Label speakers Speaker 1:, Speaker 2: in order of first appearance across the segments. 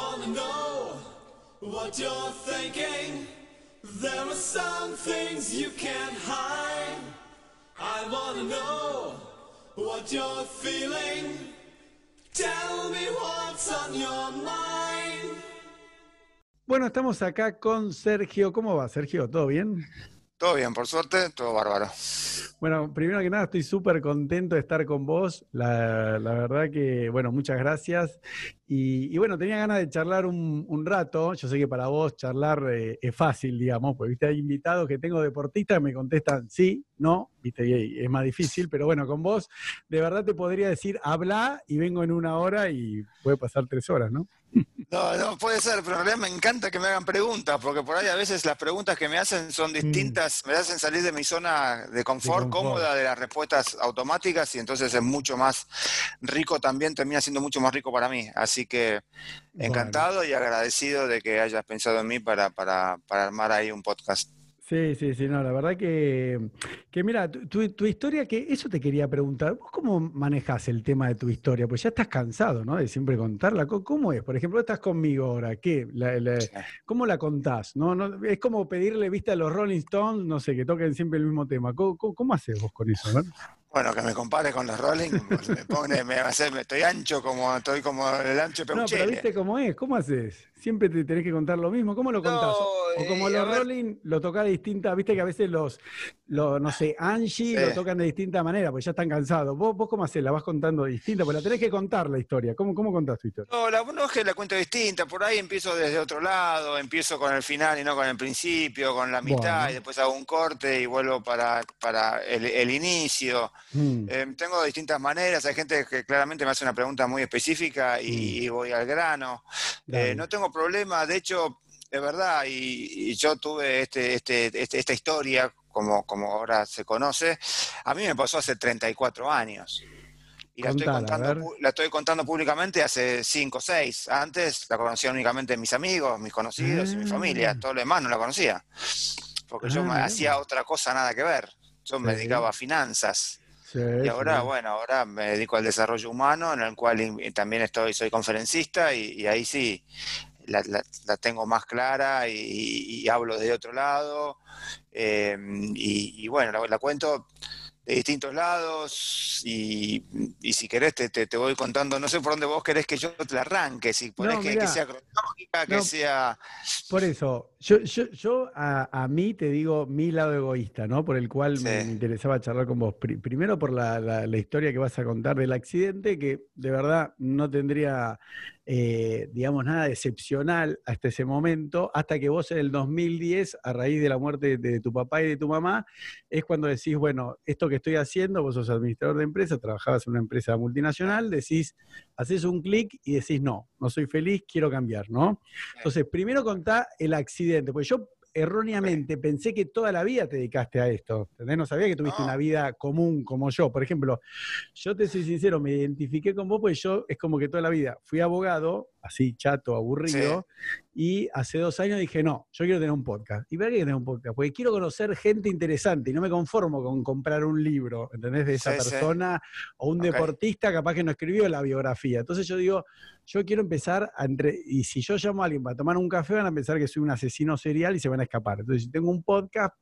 Speaker 1: wanna know what you're thinking. There are some things you can't hide. I wanna know what you're feeling. Tell me what's on your mind.
Speaker 2: Bueno, estamos acá con Sergio. ¿Cómo va, Sergio? ¿Todo bien?
Speaker 3: Todo bien, por suerte, todo bárbaro.
Speaker 2: Bueno, primero que nada estoy súper contento de estar con vos. La, la, verdad que, bueno, muchas gracias. Y, y bueno, tenía ganas de charlar un, un, rato. Yo sé que para vos charlar eh, es fácil, digamos, porque viste, hay invitados que tengo deportistas que me contestan sí, no, viste, y es más difícil, pero bueno, con vos de verdad te podría decir habla y vengo en una hora y puede pasar tres horas, ¿no?
Speaker 3: No, no puede ser, pero en realidad me encanta que me hagan preguntas, porque por ahí a veces las preguntas que me hacen son distintas, me hacen salir de mi zona de confort, de confort, cómoda de las respuestas automáticas y entonces es mucho más rico también, termina siendo mucho más rico para mí. Así que encantado bueno. y agradecido de que hayas pensado en mí para, para, para armar ahí un podcast.
Speaker 2: Sí, sí, sí, no, la verdad que, que mira, tu, tu, historia, que eso te quería preguntar, ¿vos cómo manejas el tema de tu historia? Pues ya estás cansado, ¿no? De siempre contarla. ¿Cómo es? Por ejemplo, estás conmigo ahora, ¿qué? La, la, ¿Cómo la contás? ¿No? ¿No? Es como pedirle vista a los Rolling Stones, no sé, que toquen siempre el mismo tema. ¿Cómo, cómo, cómo haces vos con eso? ¿no?
Speaker 3: Bueno, que me compare con los Rolling, pues me pone, me va a hacer, me estoy ancho como, estoy como el ancho de
Speaker 2: No, pero viste cómo es, ¿cómo haces? Siempre te tenés que contar lo mismo, ¿cómo lo contás? No, o como eh, los Rolling lo tocás de distinta, viste que a veces los, los no sé, Angie lo tocan de distinta manera, porque ya están cansados. ¿Vos, vos cómo hacés? ¿La vas contando distinta? Pues la tenés que contar la historia. ¿Cómo, cómo contás tu historia?
Speaker 3: No, la, no es que la cuento distinta, por ahí empiezo desde otro lado, empiezo con el final y no con el principio, con la mitad, bueno. y después hago un corte y vuelvo para, para el, el inicio. Mm. Eh, tengo distintas maneras, hay gente que claramente me hace una pregunta muy específica y, y voy al grano. Eh, no tengo problema, de hecho, es verdad, y, y yo tuve este, este, este, esta historia, como, como ahora se conoce, a mí me pasó hace 34 años. Y la, Contala, estoy contando, la estoy contando públicamente hace 5 o 6. Antes la conocían únicamente mis amigos, mis conocidos ah. y mi familia. Todo lo demás no la conocía. Porque ah, yo me hacía otra cosa nada que ver. Yo me dedicaba a finanzas. Sí, y ahora, sí. bueno, ahora me dedico al desarrollo humano, en el cual también estoy, soy conferencista y, y ahí sí la, la, la, tengo más clara y, y, hablo de otro lado. Eh, y, y, bueno, la, la, cuento de distintos lados y, y si querés te, te, te, voy contando, no sé por dónde vos querés que yo te la arranque, si ponés no, que, que, sea cronológica, que no, sea...
Speaker 2: Por eso, yo, yo, yo a, a, mí te digo mi lado egoísta, ¿no? Por el cual sí. me interesaba charlar con vos. Primero por la, la, la, historia que vas a contar del accidente, que de verdad no tendría eh, digamos, nada excepcional hasta ese momento, hasta que vos en el 2010, a raíz de la muerte de, de tu papá y de tu mamá, es cuando decís, bueno, esto que estoy haciendo, vos sos administrador de empresa, trabajabas en una empresa multinacional, decís, haces un clic y decís, no, no soy feliz, quiero cambiar, ¿no? Entonces, primero contá el accidente, porque yo erróneamente pensé que toda la vida te dedicaste a esto. ¿entendés? No sabía que tuviste no. una vida común como yo. Por ejemplo, yo te soy sincero, me identifiqué con vos porque yo es como que toda la vida fui abogado, así chato, aburrido, sí. y hace dos años dije, no, yo quiero tener un podcast. ¿Y para qué tener un podcast? Porque quiero conocer gente interesante y no me conformo con comprar un libro, ¿entendés? De esa sí, persona sí. o un okay. deportista capaz que no escribió la biografía. Entonces yo digo, yo quiero empezar a entre... Y si yo llamo a alguien para tomar un café, van a pensar que soy un asesino serial y se van a escapar. Entonces, si tengo un podcast,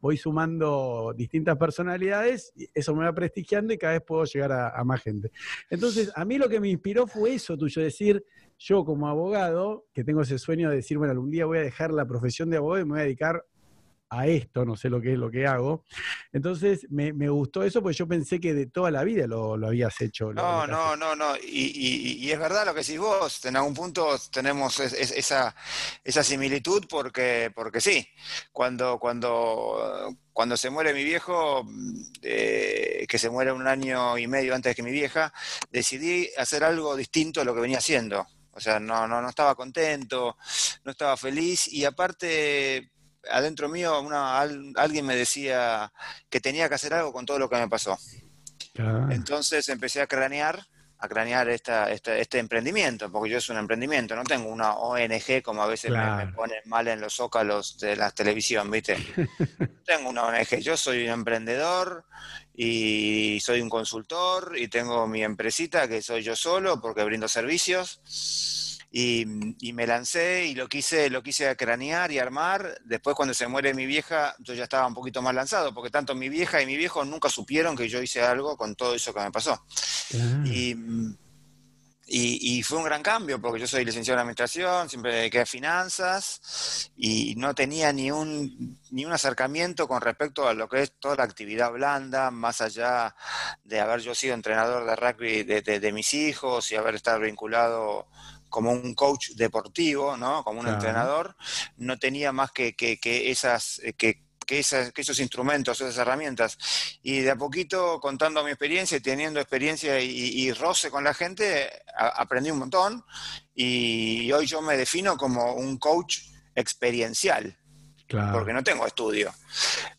Speaker 2: voy sumando distintas personalidades, eso me va prestigiando y cada vez puedo llegar a, a, más gente. Entonces, a mí lo que me inspiró fue eso tuyo, decir, yo como abogado, que tengo ese sueño de decir, bueno, algún día voy a dejar la profesión de abogado y me voy a dedicar a esto, no sé lo que es lo que hago. Entonces me, me gustó eso porque yo pensé que de toda la vida lo, lo habías hecho.
Speaker 3: No, lo no, no, no, y, y, y, es verdad lo que decís vos, en algún punto tenemos es, es, esa, esa similitud porque, porque sí, cuando, cuando, cuando se muere mi viejo, eh, que se muere un año y medio antes que mi vieja, decidí hacer algo distinto a lo que venía haciendo. O sea, no, no, no estaba contento, no estaba feliz y aparte adentro mío una, alguien me decía que tenía que hacer algo con todo lo que me pasó. Ah. Entonces empecé a cranear, a cranear esta, esta, este emprendimiento, porque yo es un emprendimiento, no tengo una ONG como a veces claro. me, me, ponen mal en los zócalos de la televisión, ¿viste? tengo una ONG, yo soy un emprendedor y soy un consultor y tengo mi empresita que soy yo solo porque brindo servicios Y, me lancé y lo quise, lo quise cranear y armar. Después cuando se muere mi vieja, yo ya estaba un poquito más lanzado, porque tanto mi vieja y mi viejo nunca supieron que yo hice algo con todo eso que me pasó. Y y, fue un gran cambio porque yo soy licenciado en administración, siempre dediqué a finanzas y no tenía ni un, ni un acercamiento con respecto a lo que es toda la actividad blanda, más allá de haber yo sido entrenador de rugby de, mis hijos y haber estado vinculado como un coach deportivo, ¿no? Como un entrenador, no tenía más que, que, que esas, que, que, esos instrumentos, esas herramientas. Y de a poquito, contando mi experiencia y teniendo experiencia y, roce con la gente, aprendí un montón. Y hoy yo me defino como un coach experiencial. Porque no tengo estudio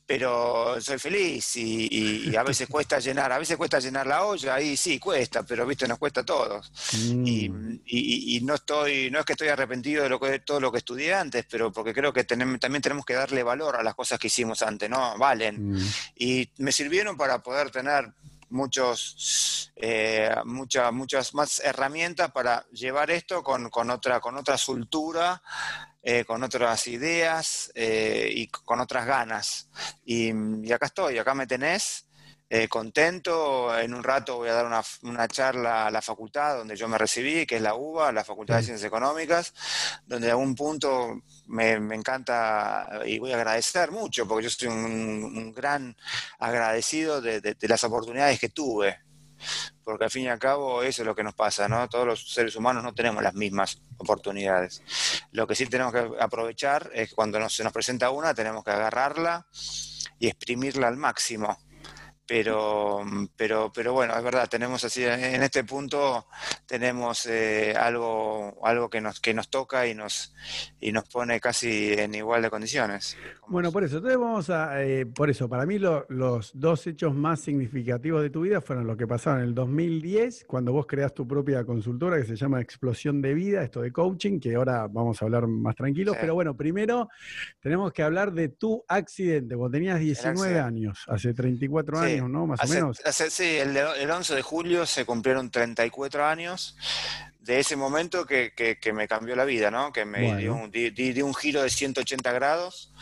Speaker 3: pero soy feliz y, a veces cuesta llenar, a veces cuesta llenar la olla, ahí sí cuesta, pero viste, nos cuesta a todos. Mm. Y, no estoy, no es que estoy arrepentido de, lo que, todo lo que estudié antes, pero porque creo que también tenemos que darle valor a las cosas que hicimos antes, ¿no? Valen. Mm. Y me sirvieron para poder tener muchos, eh, muchas, muchas más herramientas para llevar esto con, con, otra, con otra soltura eh, con otras ideas eh, y con otras ganas. Y, acá estoy, acá me tenés. Eh, contento, en un rato voy a dar una, una, charla a la facultad donde yo me recibí, que es la UBA, la Facultad de Ciencias Económicas, donde a un punto me, encanta y voy a agradecer mucho, porque yo soy un, gran agradecido de, las oportunidades que tuve porque al fin y al cabo eso es lo que nos pasa, ¿no? Todos los seres humanos no tenemos las mismas oportunidades. Lo que sí tenemos que aprovechar es que cuando se nos presenta una, tenemos que agarrarla y exprimirla al máximo pero, pero, pero bueno, es verdad, tenemos así, en este punto tenemos eh, algo, algo que nos, que nos toca y nos, y nos pone casi en igual de condiciones.
Speaker 2: Bueno, por eso, entonces vamos a, eh, por eso, para mí los dos hechos más significativos de tu vida fueron lo que pasaron en el 2010, cuando vos creas tu propia consultora que se llama Explosión de Vida, esto de coaching, que ahora vamos a hablar más tranquilos, pero bueno, primero tenemos que hablar de tu accidente, cuando tenías 19 años, hace 34 años. ¿No? Más o menos.
Speaker 3: sí, el, el, 11 de julio se cumplieron 34 años de ese momento que, me cambió la vida, ¿no? Que me dio, un, di, un giro de 180 grados.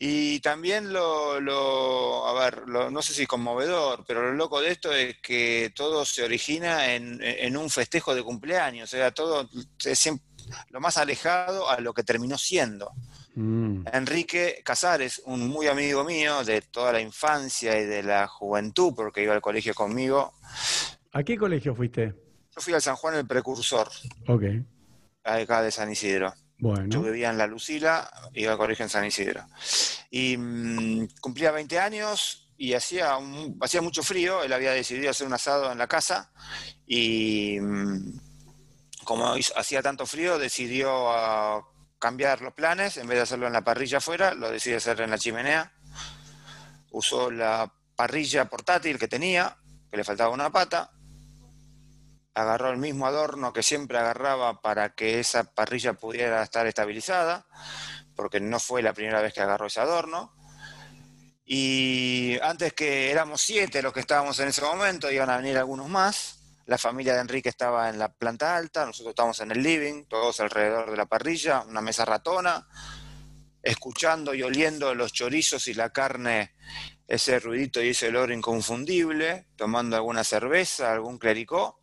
Speaker 3: Y también lo, lo a ver, no sé si conmovedor, pero lo loco de esto es que todo se origina en, en un festejo de cumpleaños, o sea, todo es lo más alejado a lo que terminó siendo. Mm. Enrique Casares, un muy amigo mío de toda la infancia y de la juventud, porque iba al colegio conmigo.
Speaker 2: ¿A qué colegio fuiste?
Speaker 3: Yo fui al San Juan el Precursor.
Speaker 2: Ok.
Speaker 3: Acá de San Isidro. Bueno. Yo vivía en La Lucila, iba al colegio en San Isidro. Y mm, cumplía 20 años y hacía, hacía mucho frío. Él había decidido hacer un asado en la casa y mm, como hacía tanto frío, decidió a cambiar los planes, en vez de hacerlo en la parrilla afuera, lo decide hacer en la chimenea. Usó la parrilla portátil que tenía, que le faltaba una pata. Agarró el mismo adorno que siempre agarraba para que esa parrilla pudiera estar estabilizada, porque no fue la primera vez que agarró ese adorno. Y antes que éramos siete los que estábamos en ese momento, iban a venir algunos más la familia de Enrique estaba en la planta alta, nosotros estábamos en el living, todos alrededor de la parrilla, una mesa ratona, escuchando y oliendo los chorizos y la carne, ese ruidito y ese olor inconfundible, tomando alguna cerveza, algún clericó.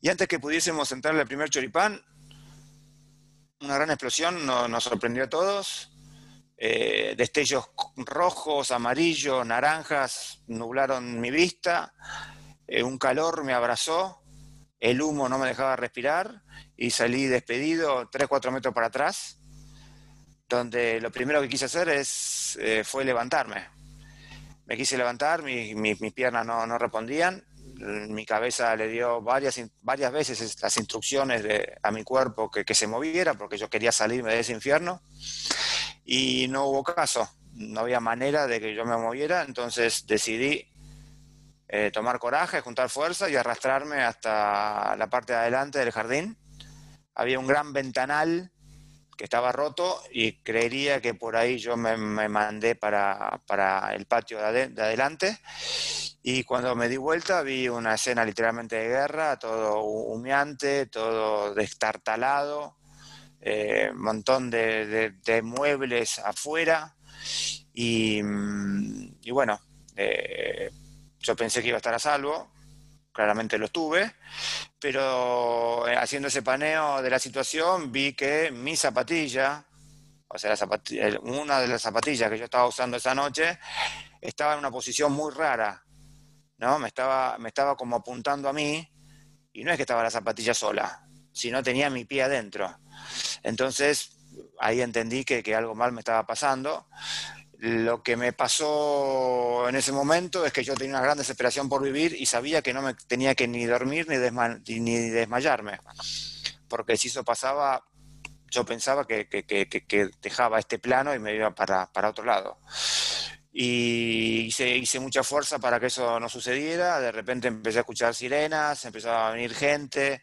Speaker 3: Y antes que pudiésemos entrar al primer choripán, una gran explosión nos, sorprendió a todos. Eh, destellos rojos, amarillos, naranjas nublaron mi vista eh, un calor me abrazó, el humo no me dejaba respirar y salí despedido 3, 4 metros para atrás, donde lo primero que quise hacer es, eh, fue levantarme. Me quise levantar, mis piernas no, respondían, mi cabeza le dio varias, varias veces las instrucciones de, a mi cuerpo que, que se moviera, porque yo quería salirme de ese infierno, y no hubo caso, no había manera de que yo me moviera, entonces decidí eh, tomar coraje, juntar fuerza y arrastrarme hasta la parte de adelante del jardín. Había un gran ventanal que estaba roto y creería que por ahí yo me, mandé para, el patio de, adelante Y cuando me di vuelta vi una escena literalmente de guerra, todo humeante, todo destartalado, un eh, montón de, muebles afuera. Y, mm, bueno, eh, yo pensé que iba a estar a salvo, claramente lo estuve, pero eh, haciendo ese paneo de la situación vi que mi zapatilla, o sea, una de las zapatillas que yo estaba usando esa noche, estaba en una posición muy rara ¿no? Me estaba, me estaba como apuntando a mí y no es que estaba la zapatilla sola, sino tenía mi pie adentro. Entonces, ahí entendí que, algo mal me estaba pasando. Lo que me pasó en ese momento es que yo tenía una gran desesperación por vivir y sabía que no me tenía que ni dormir ni, desmayarme. Porque si eso pasaba, yo pensaba que, dejaba este plano y me iba para, para otro lado y hice, hice, mucha fuerza para que eso no sucediera. De repente empecé a escuchar sirenas, empezó a venir gente,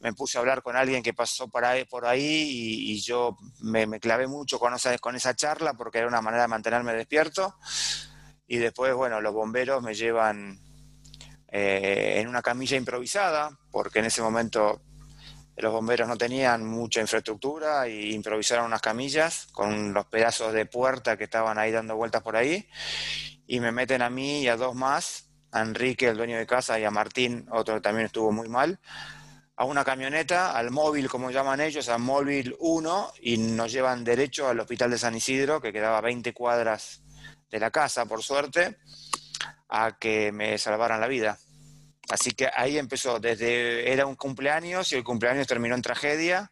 Speaker 3: me puse a hablar con alguien que pasó por ahí, y, yo me, clavé mucho con esa, con esa charla porque era una manera de mantenerme despierto. Y después, bueno, los bomberos me llevan eh, en una camilla improvisada, porque en ese momento los bomberos no tenían mucha infraestructura y improvisaron unas camillas con los pedazos de puerta que estaban ahí dando vueltas por ahí y me meten a mí y a dos más, a Enrique, el dueño de casa, y a Martín, otro que también estuvo muy mal, a una camioneta, al móvil, como llaman ellos, al móvil 1, y nos llevan derecho al hospital de San Isidro, que quedaba a 20 cuadras de la casa, por suerte, a que me salvaran la vida. Así que ahí empezó, desde era un cumpleaños y el cumpleaños terminó en tragedia.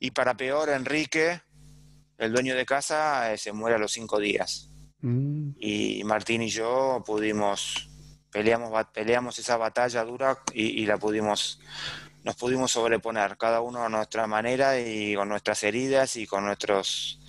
Speaker 3: Y para peor, Enrique, el dueño de casa, eh, se muere a los cinco días. Mm. Y Martín y yo pudimos, peleamos, peleamos esa batalla dura y, la pudimos, nos pudimos sobreponer, cada uno a nuestra manera y con nuestras heridas y con nuestros,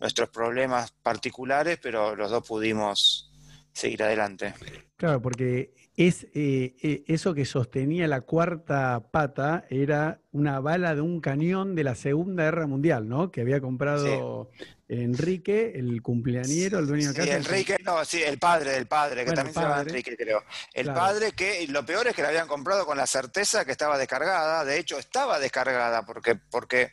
Speaker 3: nuestros problemas particulares, pero los dos pudimos seguir adelante.
Speaker 2: Claro, porque es eh, eh, eso que sostenía la cuarta pata era una bala de un cañón de la Segunda Guerra Mundial, ¿no? Que había comprado Enrique, el cumpleañero, el dueño de casa.
Speaker 3: Enrique, no, sí, el padre del padre, que también se llama Enrique, creo. El padre que, lo peor es que la habían comprado con la certeza que estaba descargada, de hecho estaba descargada, porque, porque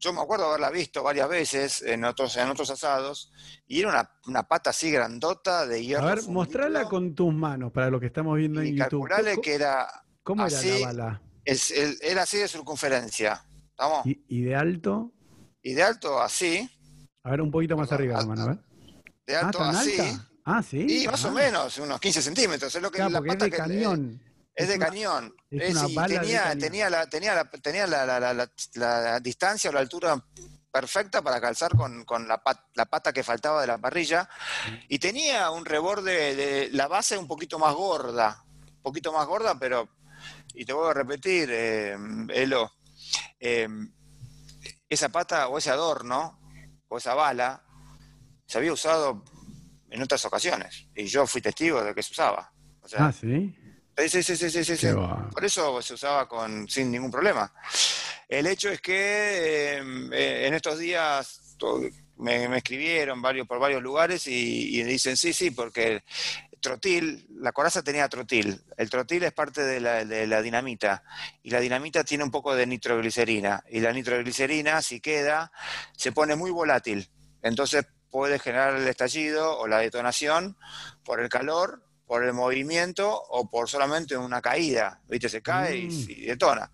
Speaker 3: yo me acuerdo haberla visto varias veces en otros, en otros asados, y era una, pata así grandota de hierro.
Speaker 2: A ver, mostrala con tus manos para lo que estamos viendo en YouTube.
Speaker 3: que era.
Speaker 2: ¿Cómo era la bala?
Speaker 3: era así de circunferencia.
Speaker 2: ¿Y, de alto?
Speaker 3: Y de alto así.
Speaker 2: A ver, un poquito más arriba, hermano, a ver.
Speaker 3: De ah, alto así.
Speaker 2: Ah, sí.
Speaker 3: Y más o ah. menos, unos 15 centímetros. Es lo que la pata
Speaker 2: es de cañón.
Speaker 3: Es, de cañón. tenía, tenía, la, tenía, la, tenía la, distancia o la altura perfecta para calzar con, la, pata que faltaba de la parrilla y tenía un reborde de la base un poquito más gorda, un poquito más gorda, pero, y te voy a repetir, eh, Elo, eh, esa pata o ese adorno o esa bala se había usado en otras ocasiones y yo fui testigo de que se usaba.
Speaker 2: ah, sí.
Speaker 3: Sí, sí, sí, sí, sí. Por eso se usaba con, sin ningún problema. El hecho es que em, eh, en estos días me, escribieron varios, por varios lugares y, dicen sí, sí, porque trotil, la coraza tenía trotil. El trotil es parte de la, de la, dinamita y la dinamita tiene un poco de nitroglicerina y la nitroglicerina, si queda, se pone muy volátil. Entonces puede generar el estallido o la detonación por el calor por el movimiento o por solamente una caída, ¿viste? Se cae y, mm. detona.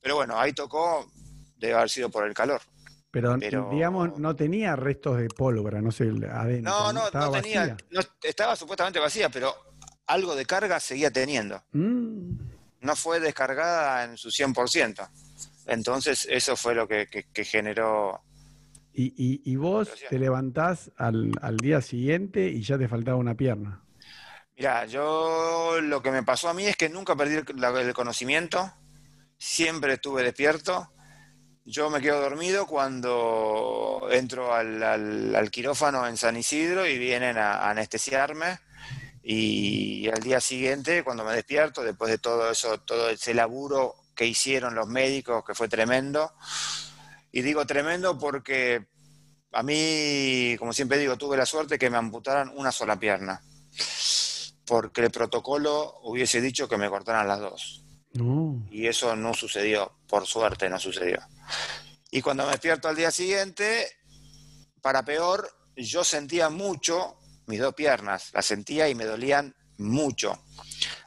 Speaker 3: Pero bueno, ahí tocó, debe haber sido por el calor.
Speaker 2: Pero, digamos, no tenía restos de pólvora, no sé, adentro.
Speaker 3: No, no, no tenía, estaba supuestamente vacía, pero algo de carga seguía teniendo. Mm. No fue descargada en su 100%. Entonces, eso fue lo que, generó...
Speaker 2: Y, vos te levantás al, al día siguiente y ya te faltaba una pierna.
Speaker 3: Mira, yo lo que me pasó a mí es que nunca perdí el, conocimiento, siempre estuve despierto. Yo me quedo dormido cuando entro al, quirófano en San Isidro y vienen a, anestesiarme. Y al día siguiente, cuando me despierto, después de todo eso, todo ese laburo que hicieron los médicos, que fue tremendo, y digo tremendo porque a mí, como siempre digo, tuve la suerte que me amputaran una sola pierna porque el protocolo hubiese dicho que me cortaran las dos. Y eso no sucedió, por suerte no sucedió. Y cuando me despierto al día siguiente, para peor, yo sentía mucho mis dos piernas, las sentía y me dolían mucho.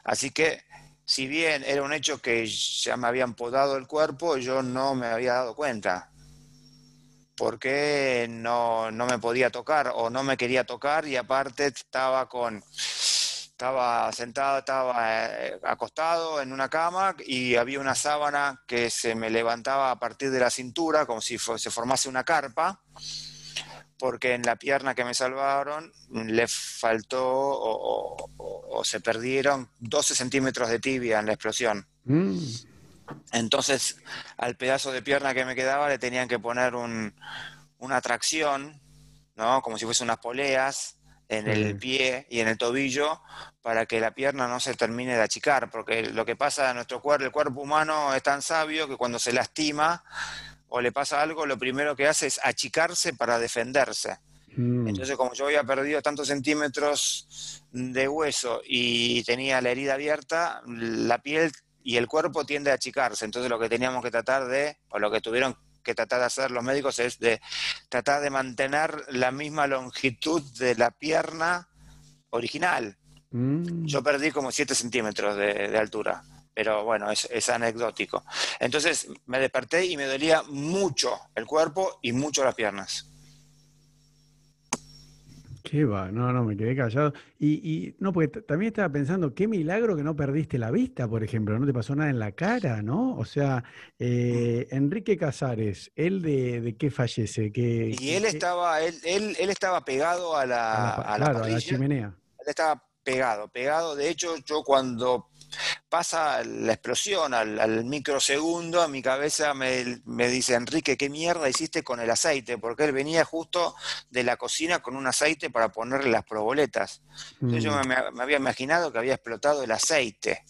Speaker 3: Así que, si bien era un hecho que ya me habían podado el cuerpo, yo no me había dado cuenta. Porque no, no me podía tocar o no me quería tocar y aparte estaba con estaba sentado, estaba eh, acostado en una cama y había una sábana que se me levantaba a partir de la cintura, como si se formase una carpa porque en la pierna que me salvaron le faltó o, se perdieron 12 centímetros de tibia en la explosión. Mm. Entonces, al pedazo de pierna que me quedaba le tenían que poner una tracción, ¿no? Como si fuese unas poleas en el pie y en el tobillo para que la pierna no se termine de achicar, porque lo que pasa en nuestro cuerpo, el cuerpo humano es tan sabio que cuando se lastima, o le pasa algo, lo primero que hace es achicarse para defenderse. Mm. Entonces, como yo había perdido tantos centímetros de hueso y tenía la herida abierta, la piel y el cuerpo tiende a achicarse. Entonces, lo que teníamos que tratar de, o lo que tuvieron que tratar de hacer los médicos es de tratar de mantener la misma longitud de la pierna original. Mm. Yo perdí como 7 centímetros de altura pero bueno, es, anecdótico. Entonces me desperté y me dolía mucho el cuerpo y mucho las piernas.
Speaker 2: Qué va, no, no, me quedé callado. Y, y no, porque también estaba pensando, qué milagro que no perdiste la vista, por ejemplo, no te pasó nada en la cara, ¿no? O sea, eh, Enrique Casares, ¿él de, qué fallece? ¿Qué,
Speaker 3: y él estaba, él, él, él, estaba pegado a la,
Speaker 2: a la, a la chimenea.
Speaker 3: Él estaba pegado, pegado. De hecho, yo cuando pasa la explosión al, microsegundo, a mi cabeza me, dice, Enrique, ¿qué mierda hiciste con el aceite? Porque él venía justo de la cocina con un aceite para ponerle las proboletas. Entonces yo mm. me, había imaginado que había explotado el aceite.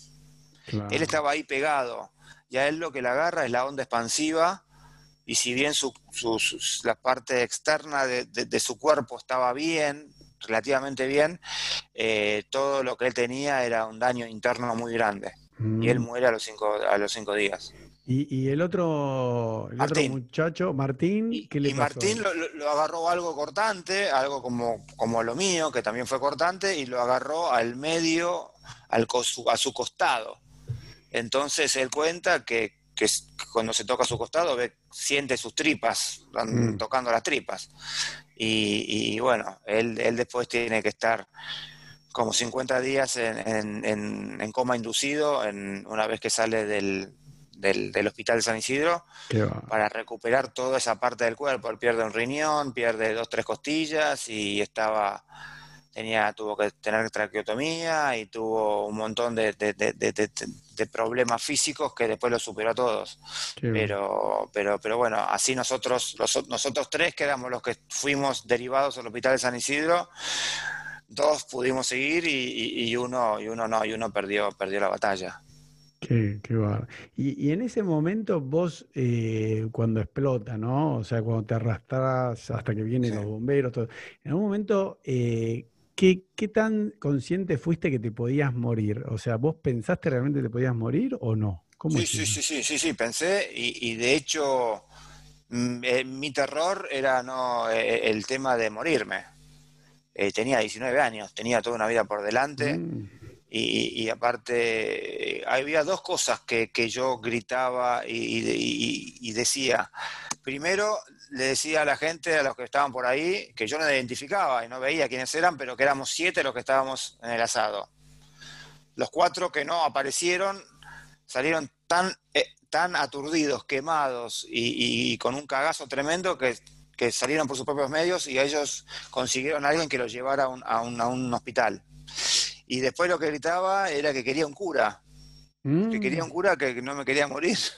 Speaker 3: Él estaba ahí pegado. Y a él lo que le agarra es la onda expansiva. Y si bien su, la parte externa de su cuerpo estaba bien, relativamente bien, eh, todo lo que él tenía era un daño interno muy grande. Y él mm. muere a los cinco, a los cinco días.
Speaker 2: Y, el, otro, muchacho, Martín,
Speaker 3: ¿qué le y Martín lo, agarró algo cortante, algo como, como lo mío, que también fue cortante, y lo agarró al medio, al, a su costado. Entonces él cuenta que, cuando se toca a su costado ve, siente sus tripas, mm. tocando las tripas. Y, bueno, él, él, después tiene que estar como 50 días en, en, coma inducido en, una vez que sale del, del, hospital de San Isidro para recuperar toda esa parte del cuerpo. Él pierde un riñón, pierde dos, tres costillas y estaba tenía, tuvo que tener traqueotomía y tuvo un montón de, problemas físicos que después lo superó a todos. pero, pero, pero bueno, así nosotros, nosotros tres que éramos los que fuimos derivados al hospital de San Isidro, dos pudimos seguir y, uno, y uno no, y uno perdió, perdió la batalla.
Speaker 2: Qué, qué y, y, en ese momento vos, eh, cuando explota, ¿no? O sea, cuando te arrastras hasta que vienen los bomberos, todo, en un momento, eh, ¿Qué, tan consciente fuiste que te podías morir? O sea, ¿vos pensaste realmente que te podías morir o no?
Speaker 3: sí, sí, sí, sí, sí, sí, pensé y, de hecho mm, eh, mi terror era no eh, el tema de morirme. Eh, tenía 19 años, tenía toda una vida por delante mm. Y, aparte había dos cosas que, yo gritaba y decía. Primero, le decía a la gente, a los que estaban por ahí, que yo no identificaba y no veía quiénes eran, pero que éramos siete los que estábamos en el asado. Los cuatro que no aparecieron salieron tan, eh, tan aturdidos, quemados y, con un cagazo tremendo que, salieron por sus propios medios y ellos consiguieron a alguien que los llevara a un, a un, hospital. Y después lo que gritaba era que quería un cura, que mm. quería un cura que no me quería morir.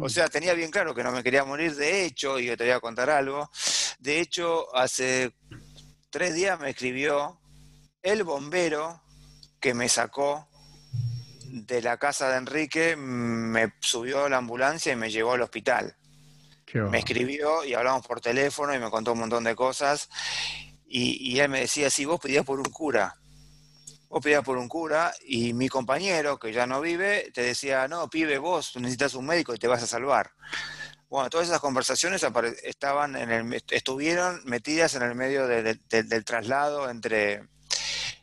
Speaker 3: O sea, tenía bien claro que no me quería morir. De hecho, y yo te voy a contar algo, de hecho, hace tres días me escribió el bombero que me sacó de la casa de Enrique, me subió a la ambulancia y me llevó al hospital. Me escribió y hablamos por teléfono y me contó un montón de cosas. Y, y él me decía, si vos pedías por un cura, vos pedías por un cura y mi compañero, que ya no vive, te decía, no, pibe, vos necesitas un médico y te vas a salvar. Bueno, todas esas conversaciones estaban en el, estuvieron metidas en el medio del traslado entre,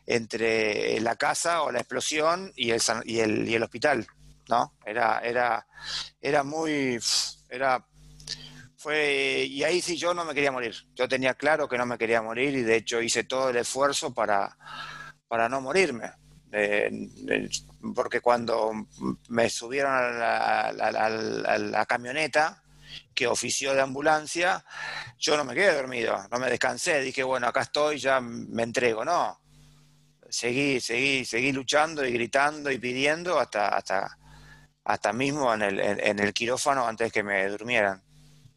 Speaker 3: entre la casa o la explosión y el, y el, y el hospital, ¿no? Era, era, era muy, era, fue, y ahí sí yo no me quería morir. Yo tenía claro que no me quería morir y de hecho hice todo el esfuerzo para, para no morirme. porque cuando me subieron a la camioneta, que ofició de ambulancia, yo no me quedé dormido, no me descansé, dije, bueno, acá estoy, ya me entrego, no. Seguí, seguí, seguí luchando y gritando y pidiendo hasta, hasta, hasta mismo en el, en el quirófano antes que me durmieran.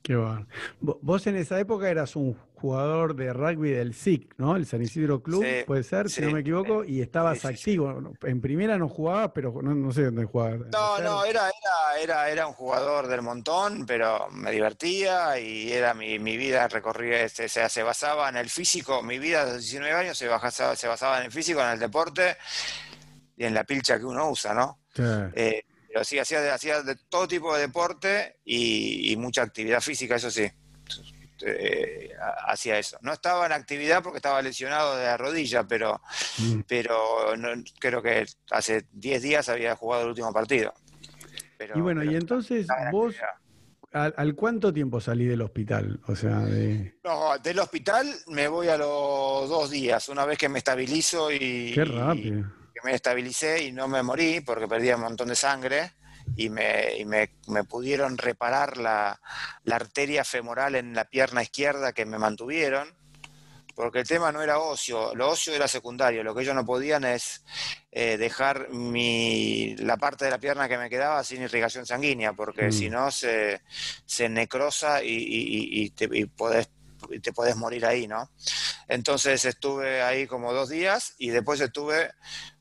Speaker 2: Qué bueno. Vos en esa época eras un jugador de rugby del SIC, ¿no? El San Isidro Club, puede ser, si no me equivoco, y estabas activo. En primera no jugabas, pero no, sé dónde jugabas.
Speaker 3: No, no, era, era, era, era un jugador del montón, pero me divertía y era mi, mi vida recorría, se, se, basaba en el físico, mi vida de 19 años se, basaba, se basaba en el físico, en el deporte y en la pilcha que uno usa, ¿no? Eh, pero sí, hacía, hacía de todo tipo de deporte y mucha actividad física, eso sí eh, hacía eso. No estaba en actividad porque estaba lesionado de la rodilla, pero, mm. pero creo que hace 10 días había jugado el último partido.
Speaker 2: y bueno, y entonces vos, ¿al, cuánto tiempo salí del hospital? O sea,
Speaker 3: No, del hospital me voy a los dos días, una vez que me estabilizo y...
Speaker 2: Qué rápido.
Speaker 3: Que me estabilicé y no me morí porque perdía un montón de sangre y me, y me, me pudieron reparar la, la, arteria femoral en la pierna izquierda que me mantuvieron, porque el tema no era ocio, lo ocio era secundario, lo que ellos no podían es eh, dejar mi, la parte de la pierna que me quedaba sin irrigación sanguínea, porque mm. si no se, se necrosa y, y, y te, y podés te podés morir ahí, ¿no? Entonces estuve ahí como dos días y después estuve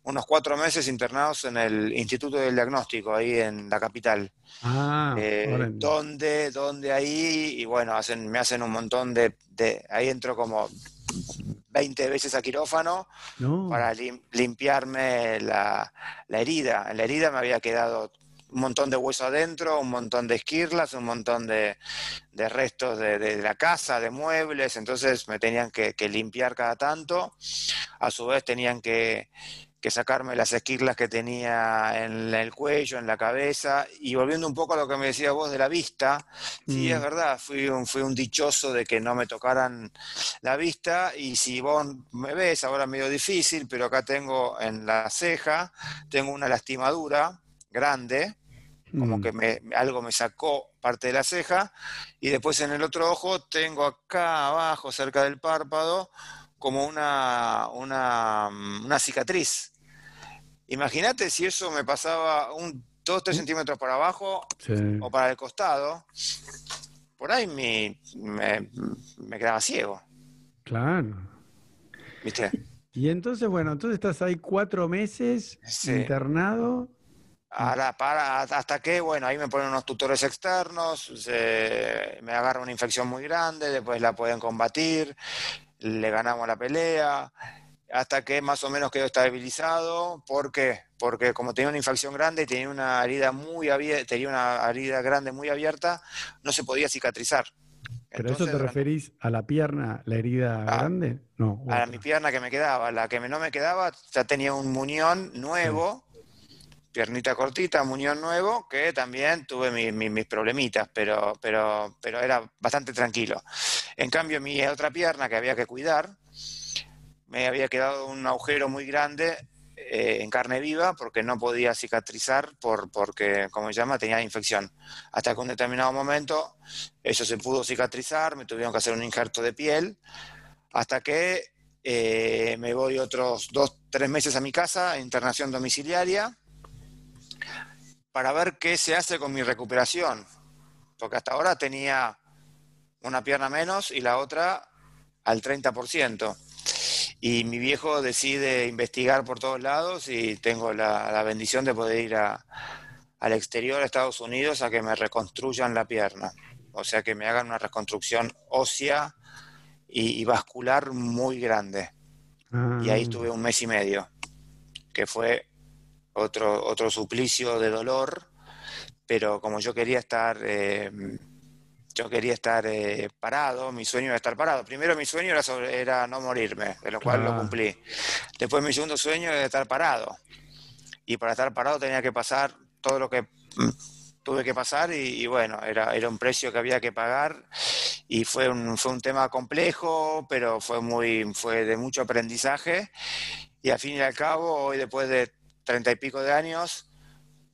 Speaker 3: unos cuatro meses internados en el Instituto del Diagnóstico, ahí en la capital. Ah, eh, donde, donde ahí, y bueno, hacen, me hacen un montón de, ahí entro como 20 veces a quirófano para limpiarme la, la, herida. En la herida me había quedado un montón de hueso adentro, un montón de esquirlas, un montón de, de restos de, de, la casa, de muebles, entonces me tenían que limpiar cada tanto. A su vez tenían que, que sacarme las esquirlas que tenía en el cuello, en la cabeza, y volviendo un poco a lo que me decía vos de la vista, sí, es mm. verdad, fui un, fui un dichoso de que no me tocaran la vista, y si vos me ves, ahora medio difícil, pero acá tengo en la ceja, tengo una lastimadura grande, como mm. que me, algo me sacó parte de la ceja, y después en el otro ojo tengo acá abajo, cerca del párpado, como una, una, una cicatriz. Imagínate si eso me pasaba un 2, 3 centímetros para abajo o para el costado, por ahí me, me, quedaba ciego.
Speaker 2: Claro. ¿Viste? Y entonces, bueno, entonces estás ahí cuatro meses internado.
Speaker 3: Ahora, para, hasta que, bueno, ahí me ponen unos tutores externos, me agarra una infección muy grande, después la pueden combatir, le ganamos la pelea, hasta que más o menos quedó estabilizado. ¿Por qué? Porque como tenía una infección grande y tenía una herida muy abierta, tenía una herida grande muy abierta, no se podía cicatrizar.
Speaker 2: ¿Pero eso te referís a la pierna, la herida ah, grande?
Speaker 3: No. A mi pierna que me quedaba. La que no me quedaba ya tenía un muñón nuevo, piernita cortita, muñón nuevo, que también tuve mis problemitas, pero, pero, pero era bastante tranquilo. En cambio, mi otra pierna que había que cuidar, me había quedado un agujero muy grande eh, en carne viva porque no podía cicatrizar por, porque, como se llama, tenía infección. Hasta que un determinado momento eso se pudo cicatrizar, me tuvieron que hacer un injerto de piel, hasta que eh, me voy otros dos, tres meses a mi casa, internación domiciliaria, para ver qué se hace con mi recuperación. Porque hasta ahora tenía una pierna menos y la otra al 30%. Y mi viejo decide investigar por todos lados y tengo la, bendición de poder ir al exterior, a Estados Unidos, a que me reconstruyan la pierna. O sea, que me hagan una reconstrucción ósea y, vascular muy grande. Y ahí ah. estuve un mes y medio. que fue otro, otro suplicio de dolor, pero como yo quería estar, eh, yo quería estar eh, parado, mi sueño era estar parado. Primero mi sueño era, era no morirme, de lo cual lo cumplí. Después mi segundo sueño era estar parado. Y para estar parado tenía que pasar todo lo que mm, tuve que pasar y, bueno, era, era un precio que había que pagar y fue un, fue un tema complejo, pero fue, muy, fue de mucho aprendizaje y al fin y al cabo, hoy después de treinta y pico de años,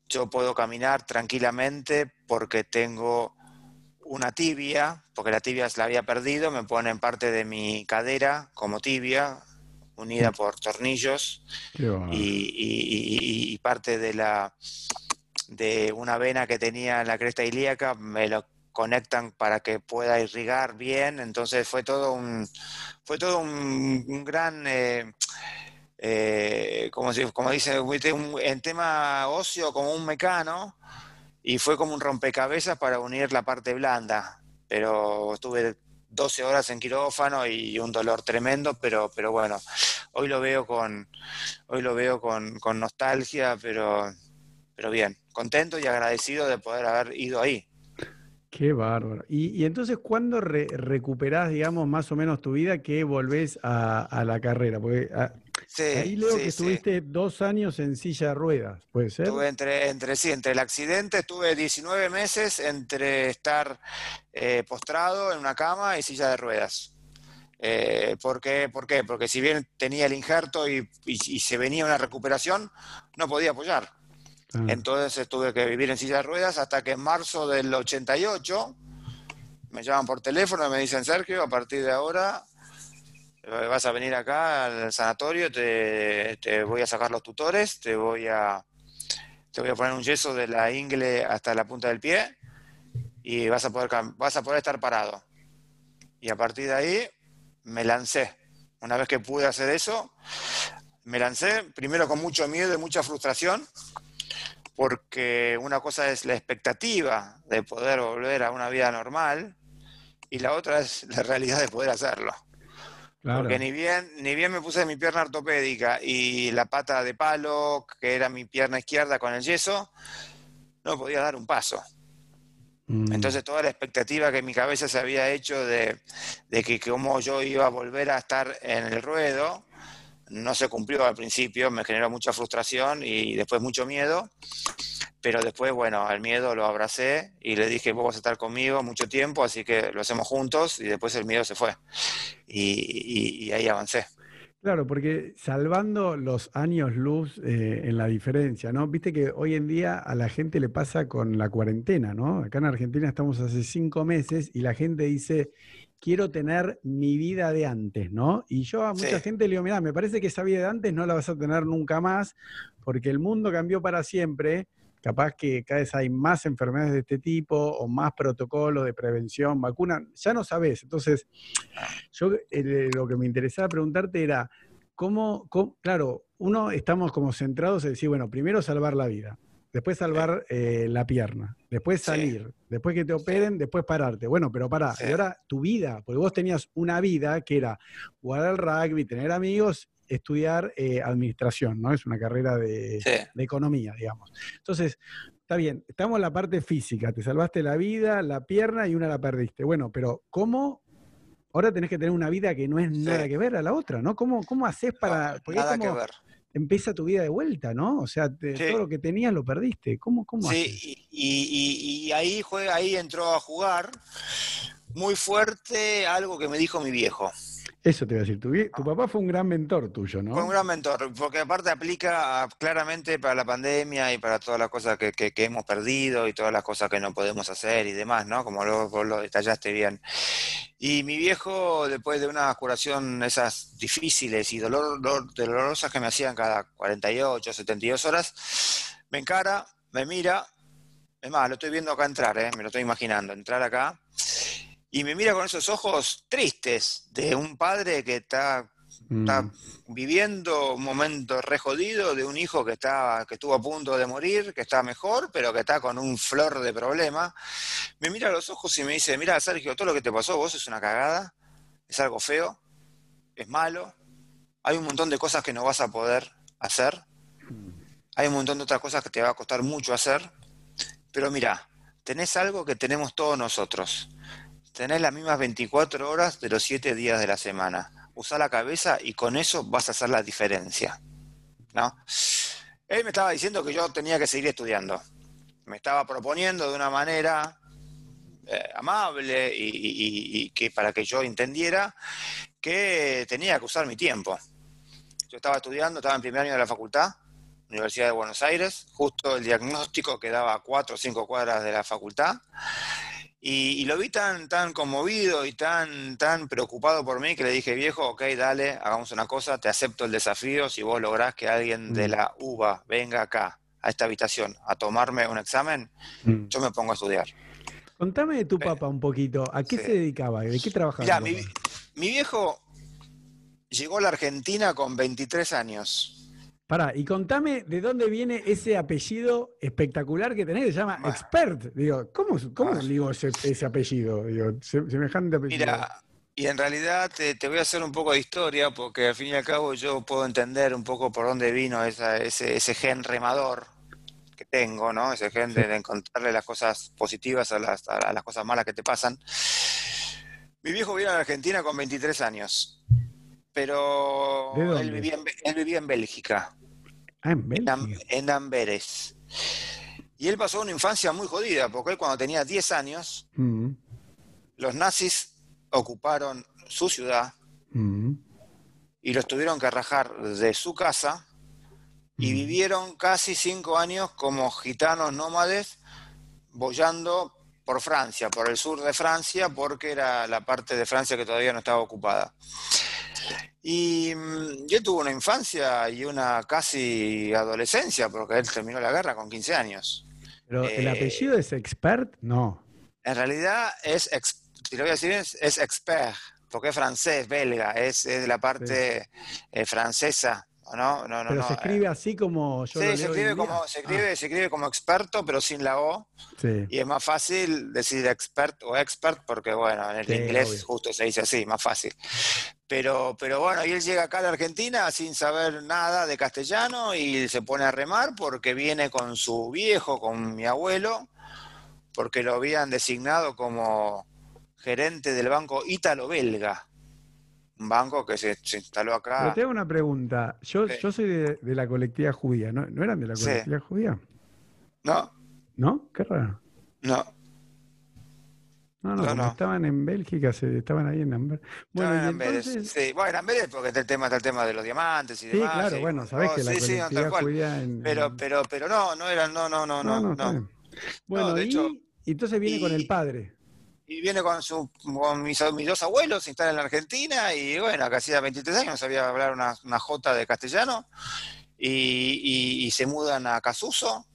Speaker 3: yo puedo caminar tranquilamente porque tengo una tibia, porque la tibia la había perdido, me ponen parte de mi cadera como tibia, unida por tornillos, y, parte de la de una vena que tenía en la cresta ilíaca me lo conectan para que pueda irrigar bien, entonces fue todo un fue todo un, gran eh, eh, como, como dice, en tema óseo como un mecano y fue como un rompecabezas para unir la parte blanda. Pero estuve 12 horas en quirófano y un dolor tremendo, pero, pero bueno, hoy lo veo con, hoy lo veo con, nostalgia, pero, pero bien, contento y agradecido de poder haber ido ahí.
Speaker 2: Qué bárbaro. Y, entonces, ¿cuándo recuperás, digamos, más o menos tu vida que volvés a, la carrera? Porque ah, Ahí leo que estuviste dos años en silla de ruedas, ¿puede ser?
Speaker 3: Estuve entre, entre, sí, entre el accidente, estuve 19 meses entre estar eh, postrado en una cama y silla de ruedas. Eh, ¿por, qué? Porque si bien tenía el injerto y, se venía una recuperación, no podía apoyar. Ah. Entonces tuve que vivir en silla de ruedas hasta que en marzo del 88 me llaman por teléfono y me dicen, Sergio, a partir de ahora vas a venir acá al sanatorio, te, voy a sacar los tutores, te voy a, te voy a poner un yeso de la ingle hasta la punta del pie y vas a poder, vas a poder estar parado. Y a partir de ahí me lancé. Una vez que pude hacer eso, me lancé primero con mucho miedo y mucha frustración, porque una cosa es la expectativa de poder volver a una vida normal y la otra es la realidad de poder hacerlo. Porque ni bien, ni bien me puse mi pierna ortopédica y la pata de palo, que era mi pierna izquierda con el yeso, no podía dar un paso. Mm. Entonces toda la expectativa que en mi cabeza se había hecho de, de que como yo iba a volver a estar en el ruedo, no se cumplió al principio, me generó mucha frustración y después mucho miedo pero después, bueno, al miedo lo abracé y le dije, vos vas a estar conmigo mucho tiempo, así que lo hacemos juntos y después el miedo se fue. Y, ahí avancé.
Speaker 2: Claro, porque salvando los años luz eh, en la diferencia, ¿no? Viste que hoy en día a la gente le pasa con la cuarentena, ¿no? Acá en Argentina estamos hace cinco meses y la gente dice, quiero tener mi vida de antes, ¿no? Y yo a mucha gente le digo, mira, me parece que esa vida de antes no la vas a tener nunca más, porque el mundo cambió para siempre capaz que cada vez hay más enfermedades de este tipo o más protocolos de prevención, vacuna, ya no sabes. Entonces, yo eh, lo que me interesaba preguntarte era, ¿cómo, claro, uno estamos como centrados en decir, bueno, primero salvar la vida, después salvar eh, la pierna, después salir, después que te operen, después pararte. Bueno, pero para, y ahora tu vida, porque vos tenías una vida que era jugar al rugby, tener amigos estudiar eh, administración, ¿no? Es una carrera de, economía, digamos. Entonces, está bien, estamos en la parte física, te salvaste la vida, la pierna y una la perdiste. Bueno, pero ¿cómo? Ahora tenés que tener una vida que no es nada que ver a la otra, ¿no? ¿Cómo, cómo haces para...?
Speaker 3: nada que ver.
Speaker 2: Empieza tu vida de vuelta, ¿no? O sea, todo lo que tenías lo perdiste. ¿Cómo, cómo
Speaker 3: Sí, y, y, ahí, ahí entró a jugar muy fuerte algo que me dijo mi viejo.
Speaker 2: Eso te iba a decir, tu, tu, papá fue un gran mentor tuyo, ¿no?
Speaker 3: Fue un gran mentor, porque aparte aplica claramente para la pandemia y para todas las cosas que, hemos perdido y todas las cosas que no podemos hacer y demás, ¿no? Como luego vos lo detallaste bien. Y mi viejo, después de una curación esas difíciles y dolor, dolorosas que me hacían cada 48, 72 horas, me encara, me mira, es más, lo estoy viendo acá entrar, ¿eh? me lo estoy imaginando, entrar acá y me mira con esos ojos tristes de un padre que está, mm. viviendo un momento re jodido de un hijo que, está, que estuvo a punto de morir, que está mejor, pero que está con un flor de problema. Me mira a los ojos y me dice, mira Sergio, todo lo que te pasó vos es una cagada, es algo feo, es malo, hay un montón de cosas que no vas a poder hacer, hay un montón de otras cosas que te va a costar mucho hacer, pero mira, tenés algo que tenemos todos nosotros. Tenés las mismas 24 horas de los 7 días de la semana. Usa la cabeza y con eso vas a hacer la diferencia. ¿No? Él me estaba diciendo que yo tenía que seguir estudiando. Me estaba proponiendo de una manera eh, amable y, que para que yo entendiera que tenía que usar mi tiempo. Yo estaba estudiando, estaba en primer año de la facultad, Universidad de Buenos Aires, justo el diagnóstico quedaba a cuatro o cinco cuadras de la facultad. Y, lo vi tan, tan conmovido y tan, tan preocupado por mí que le dije, viejo, ok, dale, hagamos una cosa, te acepto el desafío, si vos lográs que alguien de mm. la UBA venga acá, a esta habitación, a tomarme un examen, mm. yo me pongo a estudiar.
Speaker 2: Contame de tu papá un poquito, ¿a qué se dedicaba? ¿De qué trabajaba?
Speaker 3: mi, mi viejo llegó a la Argentina con 23 años.
Speaker 2: Pará, y contame de dónde viene ese apellido espectacular que tenés, se llama Expert. Digo, ¿cómo, cómo digo ese, apellido? Digo, semejante apellido.
Speaker 3: Mira, y en realidad te, voy a hacer un poco de historia, porque al fin y al cabo yo puedo entender un poco por dónde vino ese, ese gen remador que tengo, ¿no? Ese gen de, encontrarle las cosas positivas a las, a las cosas malas que te pasan. Mi viejo vino a la Argentina con 23 años pero él vivía, en, él vivía en Bélgica.
Speaker 2: Ah, en Bélgica.
Speaker 3: En, Amberes. Y él pasó una infancia muy jodida, porque él cuando tenía 10 años, mm. los nazis ocuparon su ciudad mm. y los tuvieron que rajar de su casa y mm. vivieron casi 5 años como gitanos nómades boyando por Francia, por el sur de Francia, porque era la parte de Francia que todavía no estaba ocupada. Y mm, yo tuve una infancia y una casi adolescencia, porque él terminó la guerra con 15 años.
Speaker 2: ¿Pero el eh, apellido es expert? No.
Speaker 3: En realidad es, si lo voy a decir, es, expert, porque es francés, belga, es, de la parte eh, francesa no, no, no.
Speaker 2: Pero se escribe así como yo
Speaker 3: sí,
Speaker 2: lo
Speaker 3: se escribe como, se escribe, ah. se escribe como experto, pero sin la O. Sí. Y es más fácil decir expert o expert, porque bueno, en el inglés justo se dice así, más fácil. Pero, pero bueno, y él llega acá a la Argentina sin saber nada de castellano y se pone a remar porque viene con su viejo, con mi abuelo, porque lo habían designado como gerente del banco ítalo-belga un banco que se, instaló acá.
Speaker 2: Pero te hago una pregunta. Yo, yo soy de, la colectiva judía, ¿no? ¿No eran de la colectiva judía?
Speaker 3: No.
Speaker 2: ¿No? Qué raro.
Speaker 3: No.
Speaker 2: No, no, estaban en Bélgica, se, estaban ahí en Amberes.
Speaker 3: Bueno, en Amberes, sí. Bueno, en Amberes porque está el tema, está el tema de los diamantes y demás.
Speaker 2: Sí, claro, bueno, sabés que la colectiva judía en,
Speaker 3: Pero, pero, pero no, no eran, no, no, no, no. no,
Speaker 2: Bueno, y, entonces viene con el padre
Speaker 3: y viene con, su, con mis, dos abuelos, se instala en la Argentina y bueno, que hacía 23 años sabía hablar una, una jota de castellano y, se mudan a Casuso